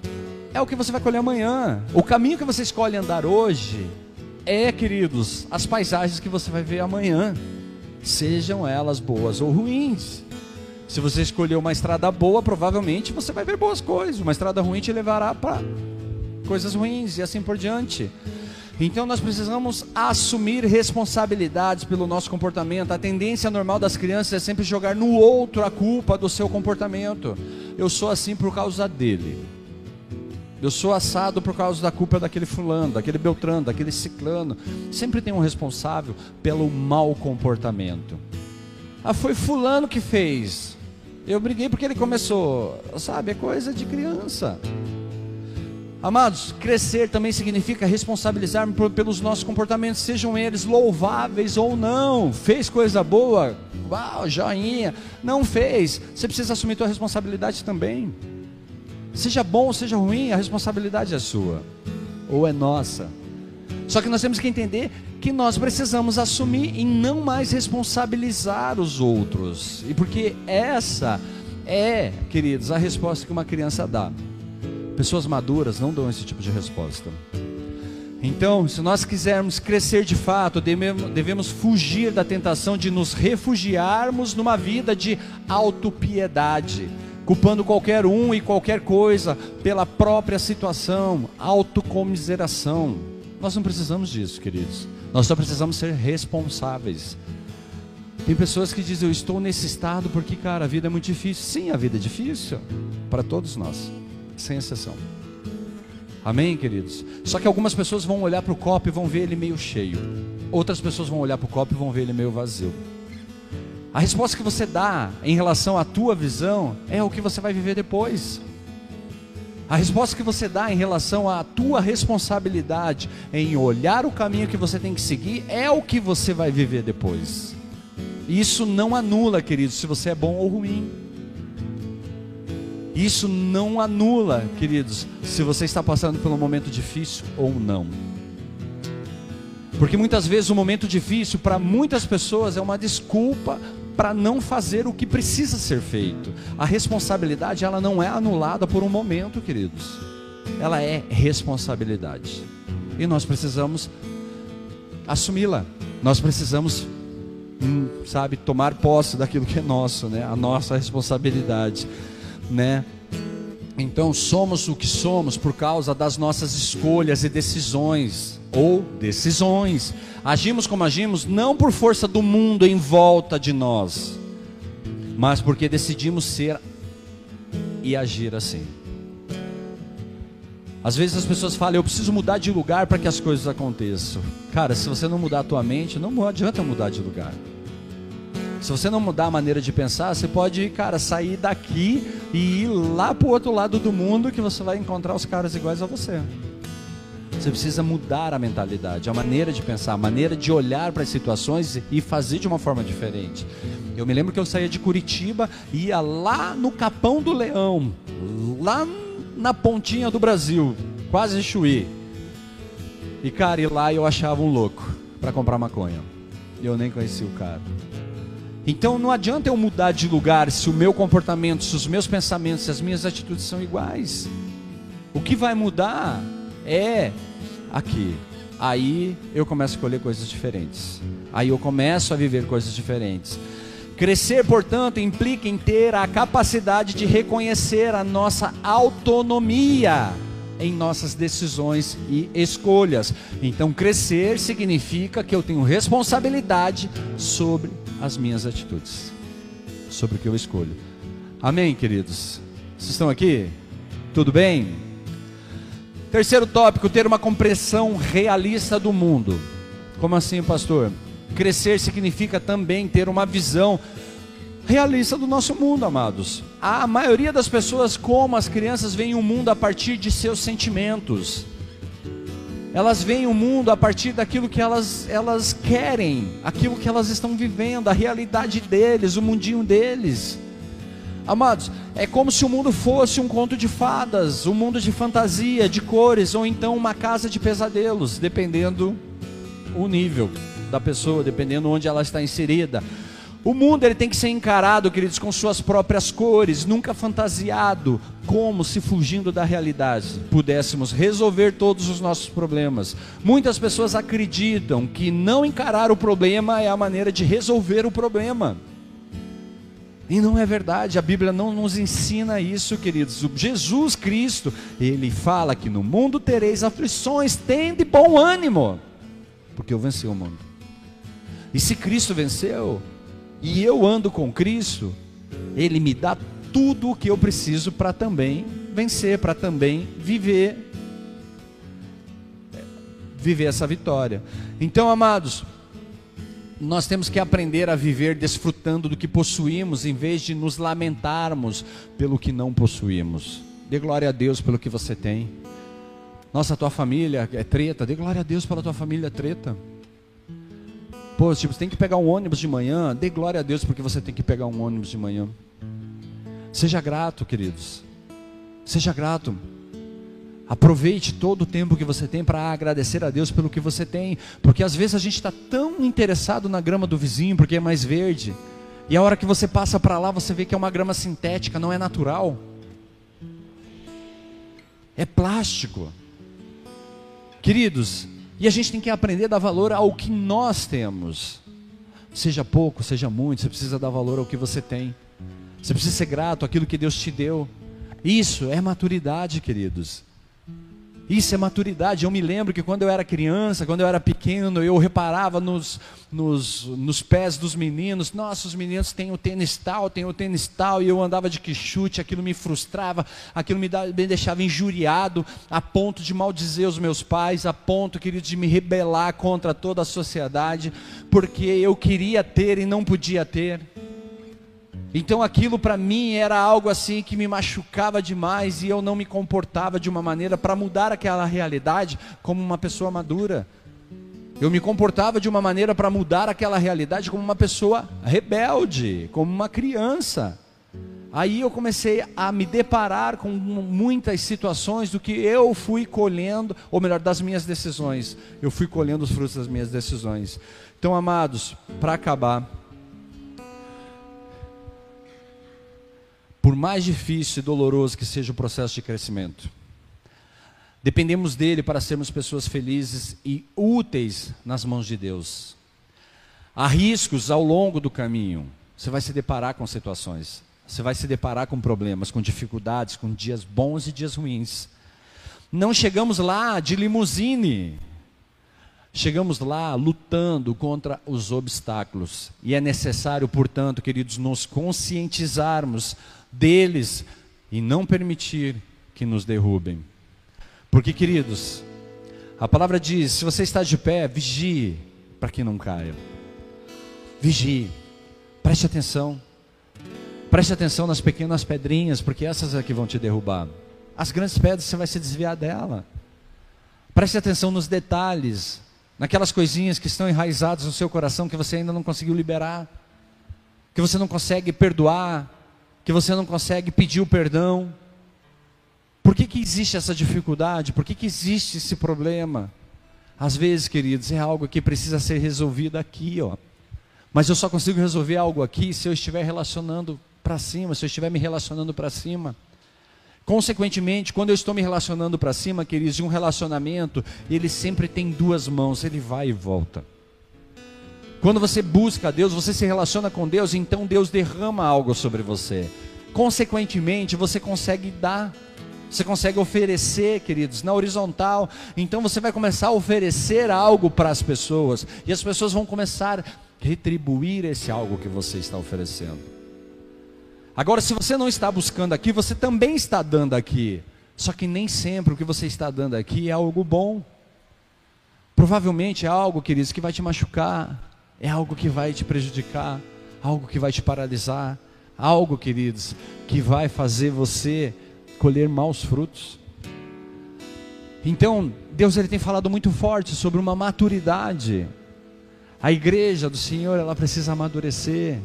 S1: é o que você vai colher amanhã. O caminho que você escolhe andar hoje é, queridos, as paisagens que você vai ver amanhã, sejam elas boas ou ruins. Se você escolher uma estrada boa, provavelmente você vai ver boas coisas. Uma estrada ruim te levará para coisas ruins e assim por diante. Então nós precisamos assumir responsabilidades pelo nosso comportamento. A tendência normal das crianças é sempre jogar no outro a culpa do seu comportamento. Eu sou assim por causa dele. Eu sou assado por causa da culpa daquele fulano, daquele beltrano, daquele ciclano. Sempre tem um responsável pelo mau comportamento. Ah, foi fulano que fez. Eu briguei porque ele começou. Sabe, é coisa de criança. Amados, crescer também significa responsabilizar pelos nossos comportamentos, sejam eles louváveis ou não. Fez coisa boa, uau, joinha. Não fez, você precisa assumir sua responsabilidade também. Seja bom ou seja ruim, a responsabilidade é sua ou é nossa. Só que nós temos que entender que nós precisamos assumir e não mais responsabilizar os outros. E porque essa é, queridos, a resposta que uma criança dá. Pessoas maduras não dão esse tipo de resposta. Então, se nós quisermos crescer de fato, devemos fugir da tentação de nos refugiarmos numa vida de autopiedade, culpando qualquer um e qualquer coisa pela própria situação, autocomiseração. Nós não precisamos disso, queridos. Nós só precisamos ser responsáveis. Tem pessoas que dizem, eu estou nesse estado porque, cara, a vida é muito difícil. Sim, a vida é difícil para todos nós, sem exceção. Amém, queridos? Só que algumas pessoas vão olhar para o copo e vão ver ele meio cheio. Outras pessoas vão olhar para o copo e vão ver ele meio vazio. A resposta que você dá em relação à tua visão é o que você vai viver depois. A resposta que você dá em relação à tua responsabilidade em olhar o caminho que você tem que seguir é o que você vai viver depois. Isso não anula, queridos, se você é bom ou ruim. Isso não anula, queridos, se você está passando por um momento difícil ou não. Porque muitas vezes o momento difícil para muitas pessoas é uma desculpa para não fazer o que precisa ser feito. A responsabilidade ela não é anulada por um momento, queridos. Ela é responsabilidade. E nós precisamos assumi-la. Nós precisamos, hum, sabe, tomar posse daquilo que é nosso, né? A nossa responsabilidade né? Então somos o que somos por causa das nossas escolhas e decisões ou decisões. Agimos como agimos não por força do mundo em volta de nós, mas porque decidimos ser e agir assim. Às vezes as pessoas falam, eu preciso mudar de lugar para que as coisas aconteçam. Cara, se você não mudar a tua mente, não adianta mudar de lugar. Se você não mudar a maneira de pensar, você pode, cara, sair daqui e ir lá para o outro lado do mundo que você vai encontrar os caras iguais a você. Você precisa mudar a mentalidade, a maneira de pensar, a maneira de olhar para as situações e fazer de uma forma diferente. Eu me lembro que eu saía de Curitiba e ia lá no Capão do Leão, lá na pontinha do Brasil, quase Chuí. E cara, e lá eu achava um louco para comprar maconha. Eu nem conhecia o cara. Então não adianta eu mudar de lugar se o meu comportamento, se os meus pensamentos, se as minhas atitudes são iguais. O que vai mudar é aqui. Aí eu começo a escolher coisas diferentes. Aí eu começo a viver coisas diferentes. Crescer, portanto, implica em ter a capacidade de reconhecer a nossa autonomia em nossas decisões e escolhas. Então, crescer significa que eu tenho responsabilidade sobre as minhas atitudes, sobre o que eu escolho. Amém, queridos? Vocês estão aqui? Tudo bem? Terceiro tópico: ter uma compreensão realista do mundo. Como assim, pastor? Crescer significa também ter uma visão realista do nosso mundo, amados. A maioria das pessoas, como as crianças, veem o mundo a partir de seus sentimentos elas veem o mundo a partir daquilo que elas, elas querem, aquilo que elas estão vivendo, a realidade deles, o mundinho deles. Amados, é como se o mundo fosse um conto de fadas, um mundo de fantasia, de cores, ou então uma casa de pesadelos, dependendo o nível da pessoa, dependendo onde ela está inserida. O mundo ele tem que ser encarado, queridos, com suas próprias cores, nunca fantasiado, como se fugindo da realidade pudéssemos resolver todos os nossos problemas. Muitas pessoas acreditam que não encarar o problema é a maneira de resolver o problema. E não é verdade, a Bíblia não nos ensina isso, queridos. O Jesus Cristo, ele fala que no mundo tereis aflições, tende bom ânimo, porque eu venci o mundo. E se Cristo venceu, e eu ando com Cristo, Ele me dá tudo o que eu preciso para também vencer, para também viver viver essa vitória. Então, amados, nós temos que aprender a viver desfrutando do que possuímos, em vez de nos lamentarmos pelo que não possuímos. Dê glória a Deus pelo que você tem. Nossa, tua família é treta. Dê glória a Deus pela tua família treta. Pô, tipo, você tem que pegar um ônibus de manhã, dê glória a Deus porque você tem que pegar um ônibus de manhã. Seja grato, queridos. Seja grato. Aproveite todo o tempo que você tem para agradecer a Deus pelo que você tem, porque às vezes a gente está tão interessado na grama do vizinho porque é mais verde, e a hora que você passa para lá você vê que é uma grama sintética, não é natural, é plástico. Queridos, e a gente tem que aprender a dar valor ao que nós temos. Seja pouco, seja muito, você precisa dar valor ao que você tem. Você precisa ser grato àquilo que Deus te deu. Isso é maturidade, queridos. Isso é maturidade. Eu me lembro que quando eu era criança, quando eu era pequeno, eu reparava nos, nos, nos pés dos meninos. Nossa, os meninos têm o tênis tal, têm o tênis tal, e eu andava de que chute, aquilo me frustrava, aquilo me, me deixava injuriado, a ponto de maldizer os meus pais, a ponto, querido, de me rebelar contra toda a sociedade, porque eu queria ter e não podia ter. Então aquilo para mim era algo assim que me machucava demais e eu não me comportava de uma maneira para mudar aquela realidade como uma pessoa madura. Eu me comportava de uma maneira para mudar aquela realidade como uma pessoa rebelde, como uma criança. Aí eu comecei a me deparar com muitas situações do que eu fui colhendo, ou melhor, das minhas decisões. Eu fui colhendo os frutos das minhas decisões. Então, amados, para acabar, por mais difícil e doloroso que seja o processo de crescimento, dependemos dele para sermos pessoas felizes e úteis nas mãos de Deus. Há riscos ao longo do caminho, você vai se deparar com situações, você vai se deparar com problemas, com dificuldades, com dias bons e dias ruins. Não chegamos lá de limusine, Chegamos lá lutando contra os obstáculos, e é necessário, portanto, queridos, nos conscientizarmos deles e não permitir que nos derrubem. Porque, queridos, a palavra diz: se você está de pé, vigie para que não caia. Vigie, preste atenção. Preste atenção nas pequenas pedrinhas, porque essas é que vão te derrubar. As grandes pedras você vai se desviar dela. Preste atenção nos detalhes, naquelas coisinhas que estão enraizadas no seu coração que você ainda não conseguiu liberar, que você não consegue perdoar, que você não consegue pedir o perdão. Por que, que existe essa dificuldade? Por que, que existe esse problema? Às vezes, queridos, é algo que precisa ser resolvido aqui, ó. Mas eu só consigo resolver algo aqui se eu estiver relacionando para cima, se eu estiver me relacionando para cima. Consequentemente, quando eu estou me relacionando para cima, queridos, de um relacionamento, ele sempre tem duas mãos, ele vai e volta. Quando você busca Deus, você se relaciona com Deus, então Deus derrama algo sobre você. Consequentemente, você consegue dar, você consegue oferecer, queridos, na horizontal. Então você vai começar a oferecer algo para as pessoas, e as pessoas vão começar a retribuir esse algo que você está oferecendo. Agora, se você não está buscando aqui, você também está dando aqui. Só que nem sempre o que você está dando aqui é algo bom. Provavelmente é algo, queridos, que vai te machucar, é algo que vai te prejudicar, algo que vai te paralisar, algo, queridos, que vai fazer você colher maus frutos. Então, Deus ele tem falado muito forte sobre uma maturidade. A igreja do Senhor, ela precisa amadurecer.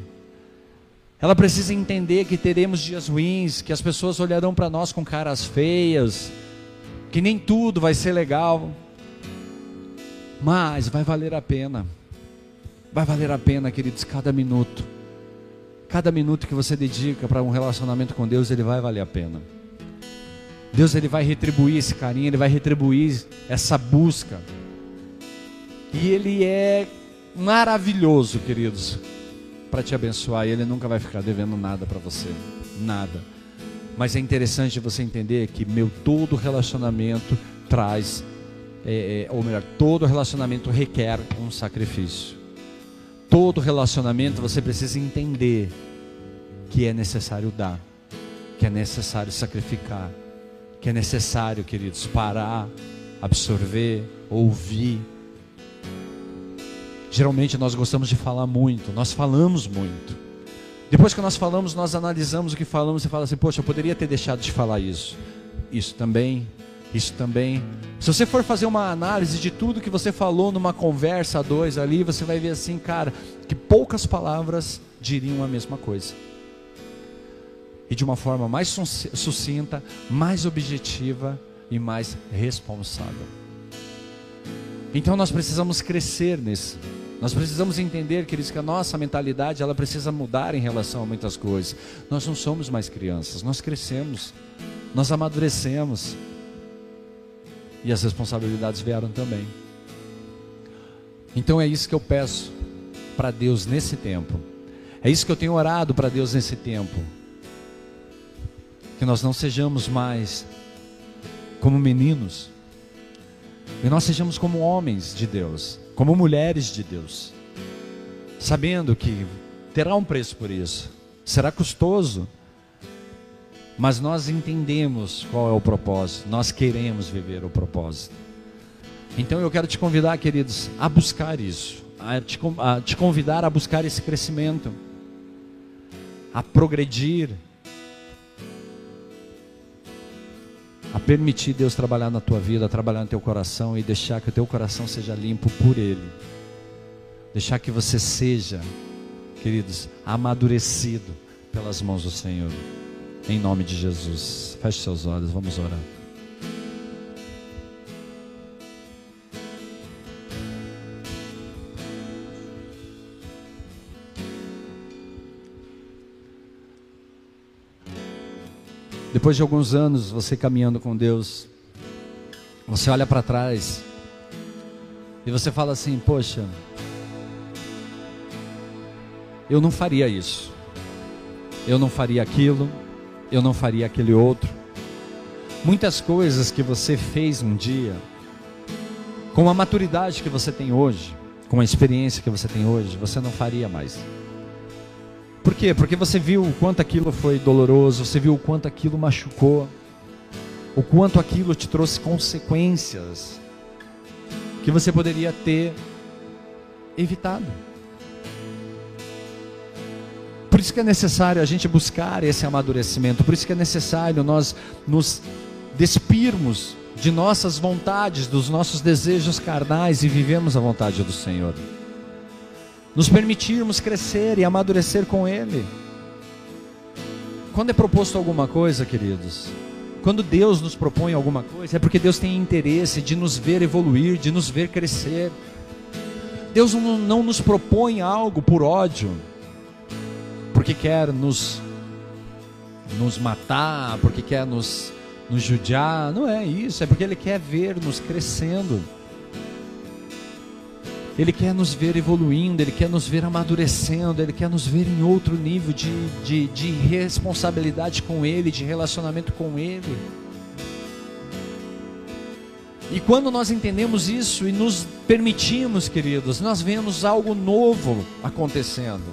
S1: Ela precisa entender que teremos dias ruins, que as pessoas olharão para nós com caras feias, que nem tudo vai ser legal. Mas vai valer a pena. Vai valer a pena, queridos, cada minuto. Cada minuto que você dedica para um relacionamento com Deus, ele vai valer a pena. Deus ele vai retribuir esse carinho, ele vai retribuir essa busca. E ele é maravilhoso, queridos, para te abençoar. E ele nunca vai ficar devendo nada para você, nada. Mas é interessante você entender que meu todo relacionamento traz, é, é, ou melhor, todo relacionamento requer um sacrifício todo relacionamento você precisa entender que é necessário dar, que é necessário sacrificar, que é necessário, queridos, parar, absorver, ouvir. Geralmente nós gostamos de falar muito, nós falamos muito. Depois que nós falamos, nós analisamos o que falamos e fala assim: Poxa, eu poderia ter deixado de falar isso. Isso também isso também. Se você for fazer uma análise de tudo que você falou numa conversa a dois ali, você vai ver assim, cara, que poucas palavras diriam a mesma coisa. E de uma forma mais sucinta, mais objetiva e mais responsável. Então nós precisamos crescer nisso. Nós precisamos entender, queridos, que a nossa mentalidade ela precisa mudar em relação a muitas coisas. Nós não somos mais crianças, nós crescemos, nós amadurecemos. E as responsabilidades vieram também. Então é isso que eu peço para Deus nesse tempo. É isso que eu tenho orado para Deus nesse tempo. Que nós não sejamos mais como meninos, e nós sejamos como homens de Deus, como mulheres de Deus, sabendo que terá um preço por isso, será custoso, mas nós entendemos qual é o propósito, nós queremos viver o propósito. Então eu quero te convidar, queridos, a buscar isso, a te, a te convidar a buscar esse crescimento, a progredir, a permitir Deus trabalhar na tua vida, trabalhar no teu coração e deixar que o teu coração seja limpo por Ele. Deixar que você seja, queridos, amadurecido pelas mãos do Senhor. Em nome de Jesus. Feche seus olhos, vamos orar. Depois de alguns anos você caminhando com Deus, você olha para trás e você fala assim: Poxa, eu não faria isso, eu não faria aquilo, eu não faria aquele outro. Muitas coisas que você fez um dia, com a maturidade que você tem hoje, com a experiência que você tem hoje, você não faria mais. Por quê? Porque você viu o quanto aquilo foi doloroso, você viu o quanto aquilo machucou, o quanto aquilo te trouxe consequências que você poderia ter evitado. Por isso que é necessário a gente buscar esse amadurecimento, por isso que é necessário nós nos despirmos de nossas vontades, dos nossos desejos carnais e vivemos a vontade do Senhor nos permitirmos crescer e amadurecer com Ele. Quando é proposto alguma coisa, queridos, quando Deus nos propõe alguma coisa, é porque Deus tem interesse de nos ver evoluir, de nos ver crescer. Deus não, não nos propõe algo por ódio, porque quer nos, nos matar, porque quer nos, nos judiar. Não é isso, é porque Ele quer ver-nos crescendo. Ele quer nos ver evoluindo, Ele quer nos ver amadurecendo, Ele quer nos ver em outro nível de, de, de responsabilidade com Ele, de relacionamento com Ele. E quando nós entendemos isso e nos permitimos, queridos, nós vemos algo novo acontecendo.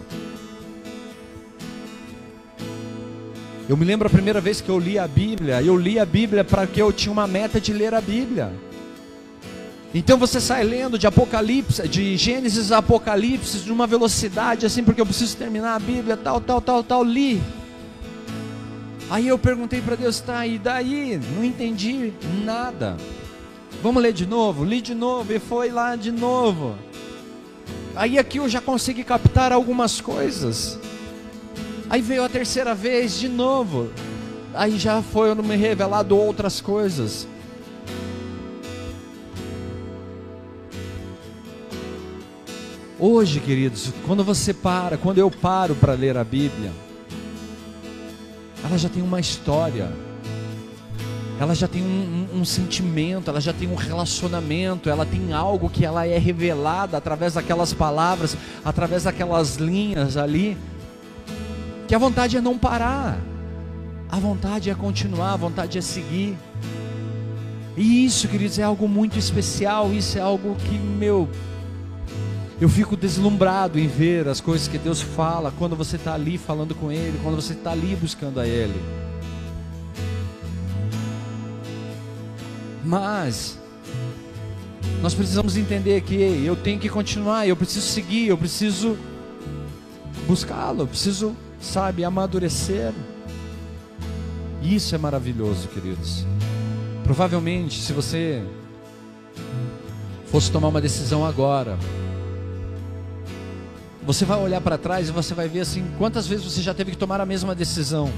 S1: Eu me lembro a primeira vez que eu li a Bíblia, eu li a Bíblia para que eu tinha uma meta de ler a Bíblia. Então você sai lendo de Apocalipse, de Gênesis a Apocalipse, de uma velocidade assim, porque eu preciso terminar a Bíblia, tal, tal, tal, tal, li. Aí eu perguntei para Deus, tá, e daí? Não entendi nada. Vamos ler de novo? Li de novo e foi lá de novo. Aí aqui eu já consegui captar algumas coisas. Aí veio a terceira vez de novo. Aí já foi me revelado outras coisas. Hoje, queridos, quando você para, quando eu paro para ler a Bíblia, ela já tem uma história, ela já tem um, um, um, sentimento, ela já tem um relacionamento, ela tem algo que ela é revelada através daquelas palavras, através daquelas linhas ali, que a vontade é não parar, a vontade é continuar, a vontade é seguir. E isso, queridos, é algo muito especial, isso é algo que, meu, eu fico deslumbrado em ver as coisas que Deus fala quando você está ali falando com Ele, quando você está ali buscando a Ele. Mas nós precisamos entender que eu tenho que continuar, eu preciso seguir, eu preciso buscá-lo, eu preciso, sabe, amadurecer. Isso é maravilhoso, queridos. Provavelmente, se você fosse tomar uma decisão agora, você vai olhar para trás e você vai ver assim, quantas vezes você já teve que tomar a mesma decisão.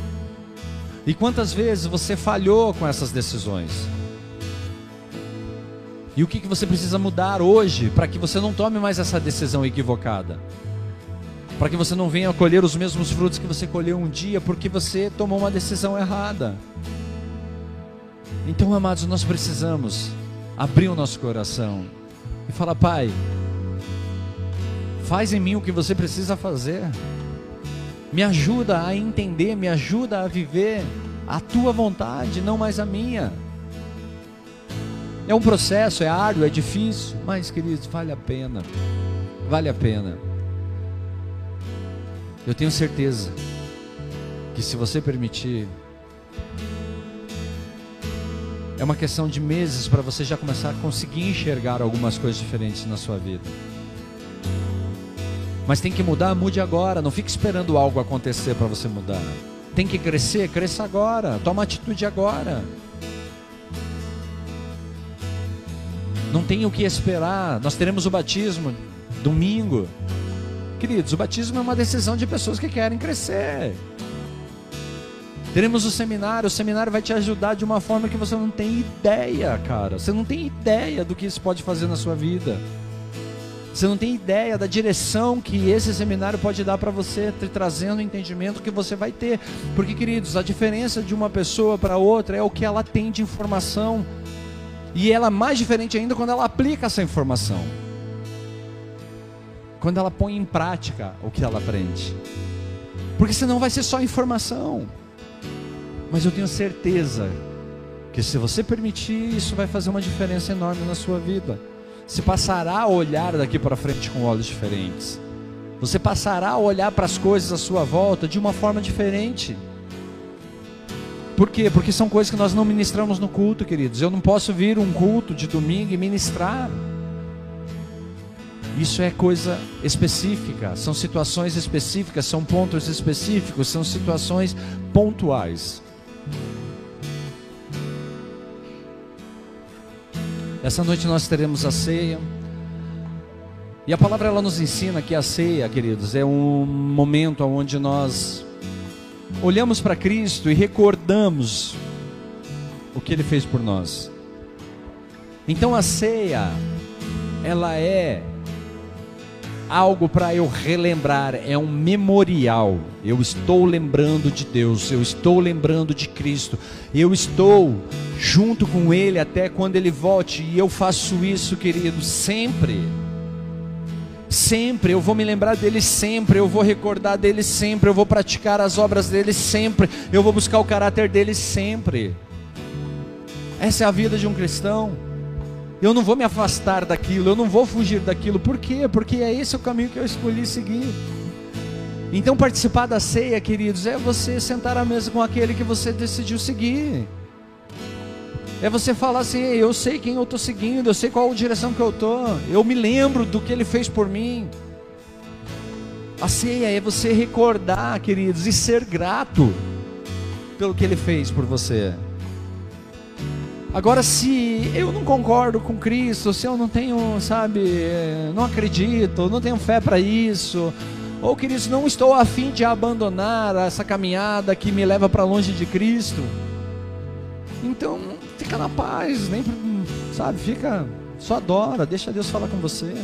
S1: E quantas vezes você falhou com essas decisões. E o que, que você precisa mudar hoje para que você não tome mais essa decisão equivocada? Para que você não venha colher os mesmos frutos que você colheu um dia porque você tomou uma decisão errada. Então, amados, nós precisamos abrir o nosso coração e falar: Pai, faz em mim o que você precisa fazer, me ajuda a entender, me ajuda a viver a tua vontade, não mais a minha. É um processo, é árduo, é difícil, mas queridos, vale a pena. Vale a pena. Eu tenho certeza que se você permitir, é uma questão de meses para você já começar a conseguir enxergar algumas coisas diferentes na sua vida. Mas tem que mudar, mude agora. Não fique esperando algo acontecer para você mudar. Tem que crescer, cresça agora. Toma atitude agora. Não tem o que esperar. Nós teremos o batismo domingo. Queridos, o batismo é uma decisão de pessoas que querem crescer. Teremos o seminário, o seminário vai te ajudar de uma forma que você não tem ideia, cara. Você não tem ideia do que isso pode fazer na sua vida. Você não tem ideia da direção que esse seminário pode dar para você, te trazendo o entendimento que você vai ter. Porque, queridos, a diferença de uma pessoa para outra é o que ela tem de informação. E ela é mais diferente ainda quando ela aplica essa informação. Quando ela põe em prática o que ela aprende. Porque senão vai ser só informação. Mas eu tenho certeza que se você permitir, isso vai fazer uma diferença enorme na sua vida. Você passará a olhar daqui para frente com olhos diferentes. Você passará a olhar para as coisas à sua volta de uma forma diferente. Por quê? Porque são coisas que nós não ministramos no culto, queridos. Eu não posso vir um culto de domingo e ministrar. Isso é coisa específica, são situações específicas, são pontos específicos, são situações pontuais. Essa noite nós teremos a ceia. E a palavra ela nos ensina que a ceia, queridos, é um momento onde nós olhamos para Cristo e recordamos o que ele fez por nós. Então a ceia, ela é algo para eu relembrar, é um memorial. Eu estou lembrando de Deus, eu estou lembrando de Cristo, eu estou junto com Ele até quando Ele volte, e eu faço isso, querido, sempre. Sempre, eu vou me lembrar dele sempre, eu vou recordar dele sempre, eu vou praticar as obras dele sempre, eu vou buscar o caráter dele sempre. Essa é a vida de um cristão. Eu não vou me afastar daquilo, eu não vou fugir daquilo. Por quê? Porque é esse o caminho que eu escolhi seguir. Então, participar da ceia, queridos, é você sentar à mesa com aquele que você decidiu seguir. É você falar assim: eu sei quem eu estou seguindo, eu sei qual direção que eu estou, eu me lembro do que ele fez por mim. A ceia é você recordar, queridos, e ser grato pelo que ele fez por você. Agora, se eu não concordo com Cristo, se eu não tenho, sabe, não acredito, não tenho fé para isso, ou Cristo, não estou afim de abandonar essa caminhada que me leva para longe de Cristo, então fica na paz, nem, sabe, fica, só adora, deixa Deus falar com você.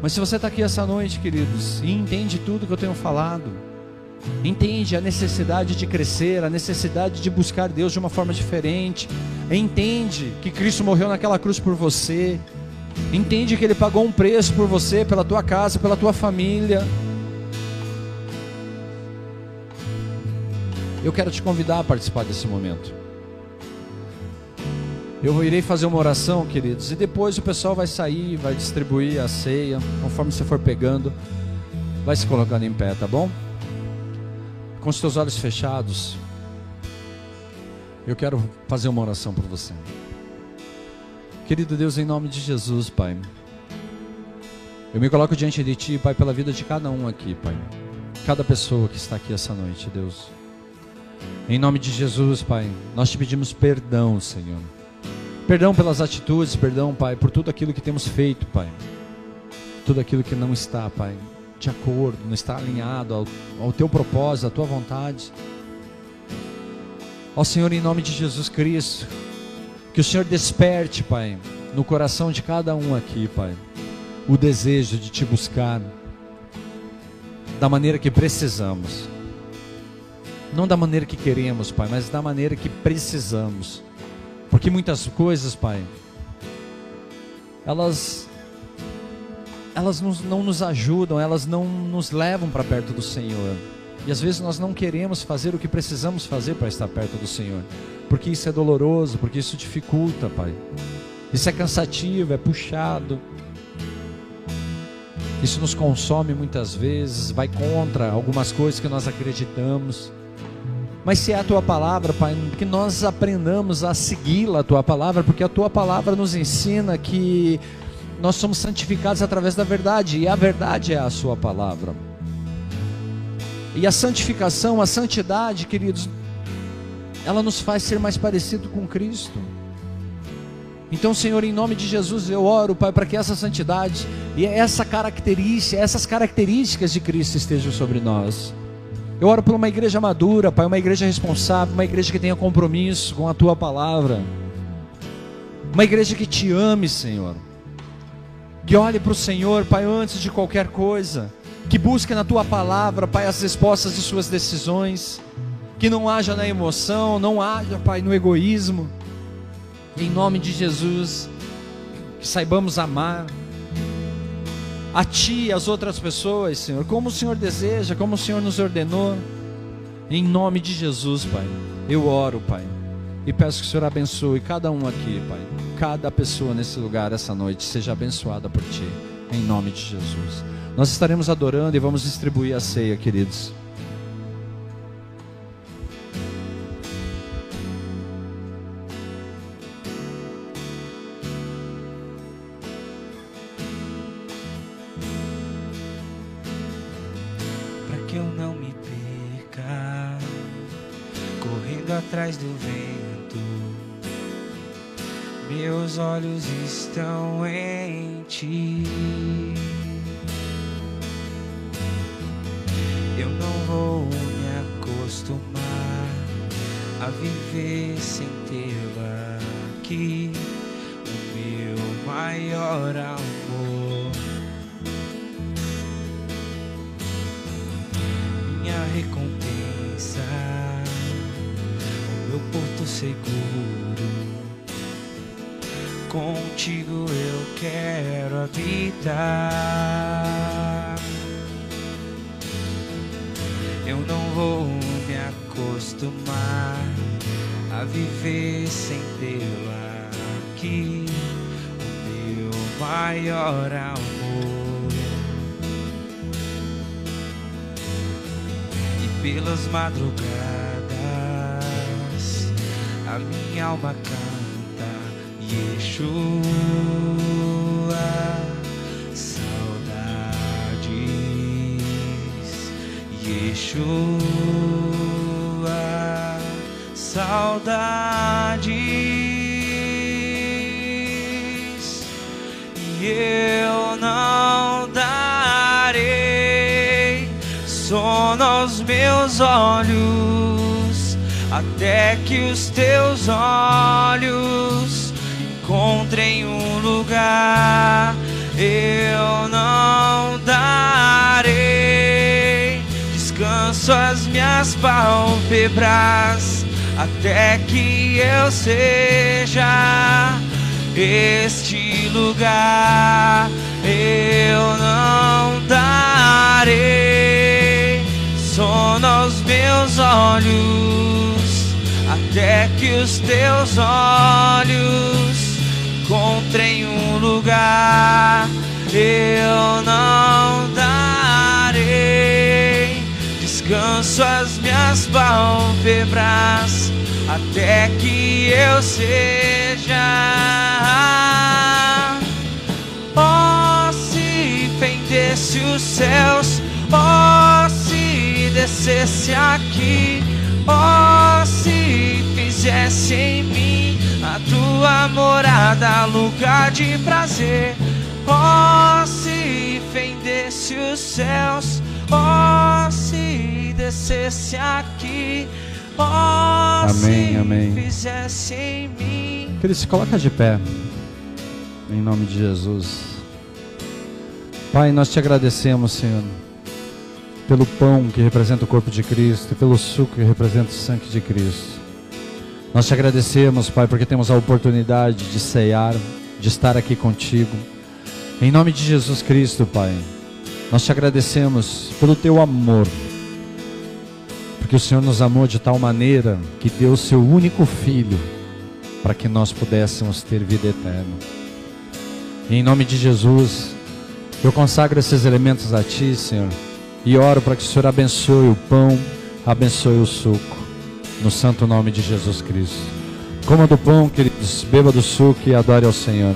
S1: Mas se você está aqui essa noite, queridos, e entende tudo que eu tenho falado, Entende a necessidade de crescer, a necessidade de buscar Deus de uma forma diferente. Entende que Cristo morreu naquela cruz por você. Entende que Ele pagou um preço por você, pela tua casa, pela tua família. Eu quero te convidar a participar desse momento. Eu irei fazer uma oração, queridos, e depois o pessoal vai sair, vai distribuir a ceia, conforme você for pegando, vai se colocando em pé, tá bom? Com os teus olhos fechados, eu quero fazer uma oração por você. Querido Deus, em nome de Jesus, Pai, eu me coloco diante de Ti, Pai, pela vida de cada um aqui, Pai. Cada pessoa que está aqui essa noite, Deus. Em nome de Jesus, Pai, nós te pedimos perdão, Senhor. Perdão pelas atitudes, perdão, Pai, por tudo aquilo que temos feito, Pai. Tudo aquilo que não está, Pai de acordo, não está alinhado ao, ao teu propósito, à tua vontade. Ó Senhor, em nome de Jesus Cristo, que o Senhor desperte, Pai, no coração de cada um aqui, Pai, o desejo de te buscar da maneira que precisamos. Não da maneira que queremos, Pai, mas da maneira que precisamos. Porque muitas coisas, Pai, elas elas não nos ajudam, elas não nos levam para perto do Senhor. E às vezes nós não queremos fazer o que precisamos fazer para estar perto do Senhor, porque isso é doloroso, porque isso dificulta, Pai. Isso é cansativo, é puxado. Isso nos consome muitas vezes, vai contra algumas coisas que nós acreditamos. Mas se é a tua palavra, Pai, que nós aprendamos a segui-la, a tua palavra, porque a tua palavra nos ensina que nós somos santificados através da verdade, e a verdade é a sua palavra. E a santificação, a santidade, queridos, ela nos faz ser mais parecido com Cristo. Então, Senhor, em nome de Jesus, eu oro, Pai, para que essa santidade e essa característica, essas características de Cristo estejam sobre nós. Eu oro por uma igreja madura, Pai, uma igreja responsável, uma igreja que tenha compromisso com a tua palavra. Uma igreja que te ame, Senhor. Que olhe para o Senhor, Pai, antes de qualquer coisa. Que busque na tua palavra, Pai, as respostas de suas decisões. Que não haja na emoção, não haja, Pai, no egoísmo. Em nome de Jesus, que saibamos amar a Ti e as outras pessoas, Senhor, como o Senhor deseja, como o Senhor nos ordenou. Em nome de Jesus, Pai, eu oro, Pai, e peço que o Senhor abençoe cada um aqui, Pai. Cada pessoa nesse lugar essa noite seja abençoada por Ti, em nome de Jesus. Nós estaremos adorando e vamos distribuir a ceia, queridos.
S2: Eu não darei sono aos meus olhos até que os teus olhos encontrem um lugar. Eu não darei descanso às minhas pálpebras até que eu seja este lugar. Eu não darei sono aos meus olhos até que os teus olhos encontrem um lugar. Eu não darei descanso às minhas pálpebras até que eu seja. Oh, se fendesse os céus, oh, se descesse aqui Oh, se fizesse em mim a tua morada, lugar de prazer. Oh, se fendesse os céus, oh, se descesse aqui. Oh,
S1: amém,
S2: se
S1: amém.
S2: fizesse em mim.
S1: Querido, se coloca de pé, em nome de Jesus. Pai, nós te agradecemos, Senhor pelo pão que representa o corpo de Cristo e pelo suco que representa o sangue de Cristo. Nós te agradecemos, Pai, porque temos a oportunidade de ceiar, de estar aqui contigo. Em nome de Jesus Cristo, Pai, nós te agradecemos pelo teu amor, porque o Senhor nos amou de tal maneira que deu o seu único filho para que nós pudéssemos ter vida eterna. E em nome de Jesus, eu consagro esses elementos a Ti, Senhor, e oro para que o Senhor abençoe o pão, abençoe o suco, no santo nome de Jesus Cristo. Coma do pão, queridos, beba do suco e adore ao Senhor.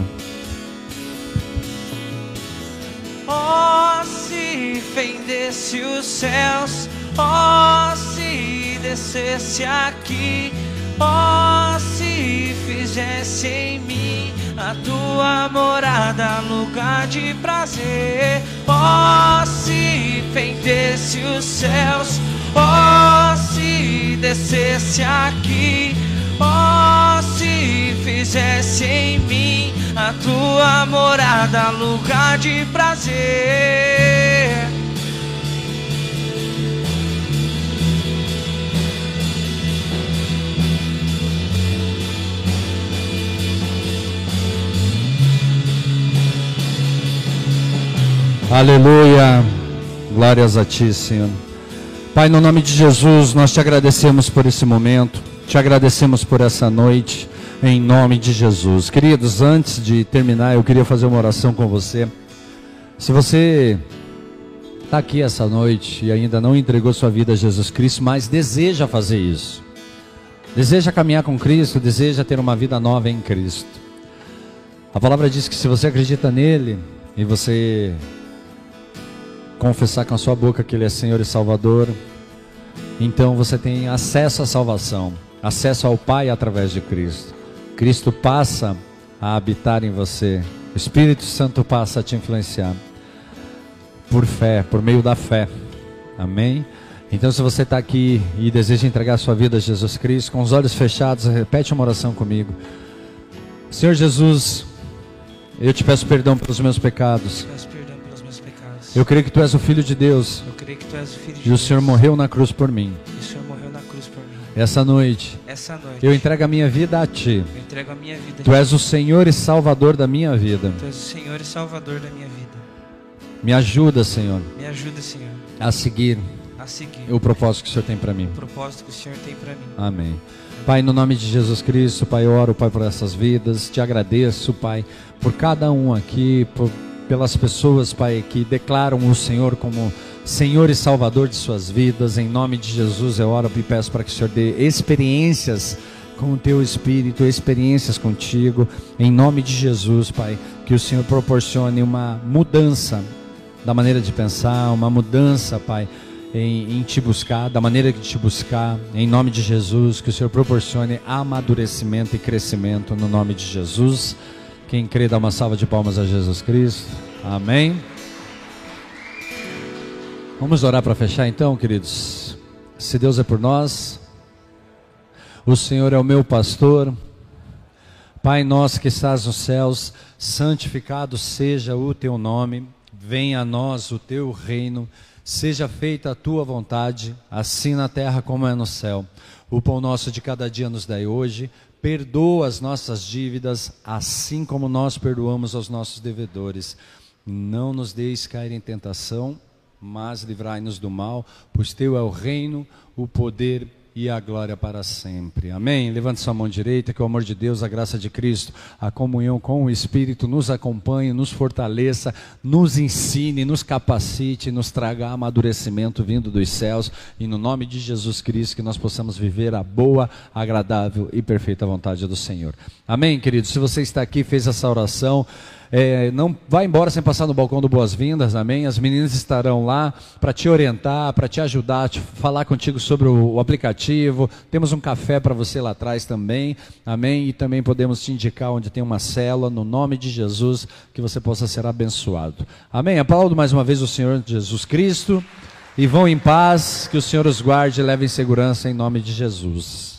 S2: Oh, se fendesse os céus, oh, se descesse aqui, oh, se fizesse em mim a tua morada, lugar de prazer. Oh, se fendesse os céus, oh, se descesse aqui, oh, se fizesse em mim a tua morada, lugar de prazer.
S1: Aleluia. Glórias a ti, Senhor. Pai, no nome de Jesus, nós te agradecemos por esse momento, te agradecemos por essa noite, em nome de Jesus. Queridos, antes de terminar, eu queria fazer uma oração com você. Se você está aqui essa noite e ainda não entregou sua vida a Jesus Cristo, mas deseja fazer isso, deseja caminhar com Cristo, deseja ter uma vida nova em Cristo. A palavra diz que se você acredita nele e você confessar com a sua boca que Ele é Senhor e Salvador, então você tem acesso à salvação, acesso ao Pai através de Cristo. Cristo passa a habitar em você, o Espírito Santo passa a te influenciar por fé, por meio da fé. Amém? Então, se você está aqui e deseja entregar sua vida a Jesus Cristo, com os olhos fechados, repete uma oração comigo. Senhor Jesus, eu te
S2: peço perdão pelos meus pecados.
S1: Eu creio que tu és o Filho de Deus
S2: Eu creio que tu és o filho de
S1: e o
S2: Deus.
S1: Senhor morreu na cruz por mim.
S2: E o Senhor morreu na cruz por mim.
S1: Essa noite
S2: Essa noite
S1: eu entrego a minha vida a ti.
S2: eu entrego a minha vida.
S1: Tu és o Senhor e Salvador da minha vida.
S2: Tu és o Senhor e Salvador da minha vida.
S1: Me ajuda, Senhor,
S2: Me ajuda, Senhor,
S1: a seguir
S2: a seguir
S1: o propósito que o Senhor tem para mim.
S2: o propósito que o Senhor tem para mim.
S1: Amém. Pai, no nome de Jesus Cristo, Pai, eu oro, Pai, por essas vidas. Te agradeço, Pai, por cada um aqui, por, pelas pessoas, Pai, que declaram o Senhor como Senhor e Salvador de suas vidas. Em nome de Jesus, eu oro e peço para que o Senhor dê experiências com o teu espírito, experiências contigo. Em nome de Jesus, Pai, que o Senhor proporcione uma mudança da maneira de pensar, uma mudança, Pai, em, em, te buscar, da maneira de te buscar, em nome de Jesus, que o Senhor proporcione amadurecimento e crescimento no nome de Jesus. Quem crê, dá uma salva de palmas a Jesus Cristo. Amém. Vamos orar para fechar então, queridos. Se Deus é por nós, o Senhor é o meu pastor. Pai nosso que estás nos céus, santificado seja o teu nome. Venha a nós o teu reino. Seja feita a tua vontade, assim na terra como é no céu. O pão nosso de cada dia nos dai hoje. Perdoa as nossas dívidas, assim como nós perdoamos aos nossos devedores. Não nos deis cair em tentação, mas livrai-nos do mal, pois teu é o reino, o poder e a glória para sempre. Amém? Levante sua mão direita, que o amor de Deus, a graça de Cristo, a comunhão com o Espírito nos acompanhe, nos fortaleça, nos ensine, nos capacite, nos traga amadurecimento vindo dos céus e no nome de Jesus Cristo que nós possamos viver a boa, agradável e perfeita vontade do Senhor. Amém, querido? Se você está aqui, fez essa oração, é, não vai embora sem passar no balcão do Boas-Vindas, amém? As meninas estarão lá para te orientar, para te ajudar, te falar contigo sobre o, o aplicativo. Temos um café para você lá atrás também, amém? E também podemos te indicar onde tem uma célula, no nome de Jesus, que você possa ser abençoado. Amém? Aplaudo mais uma vez o Senhor Jesus Cristo e vão em paz, que o Senhor os guarde e leve em segurança em nome de Jesus.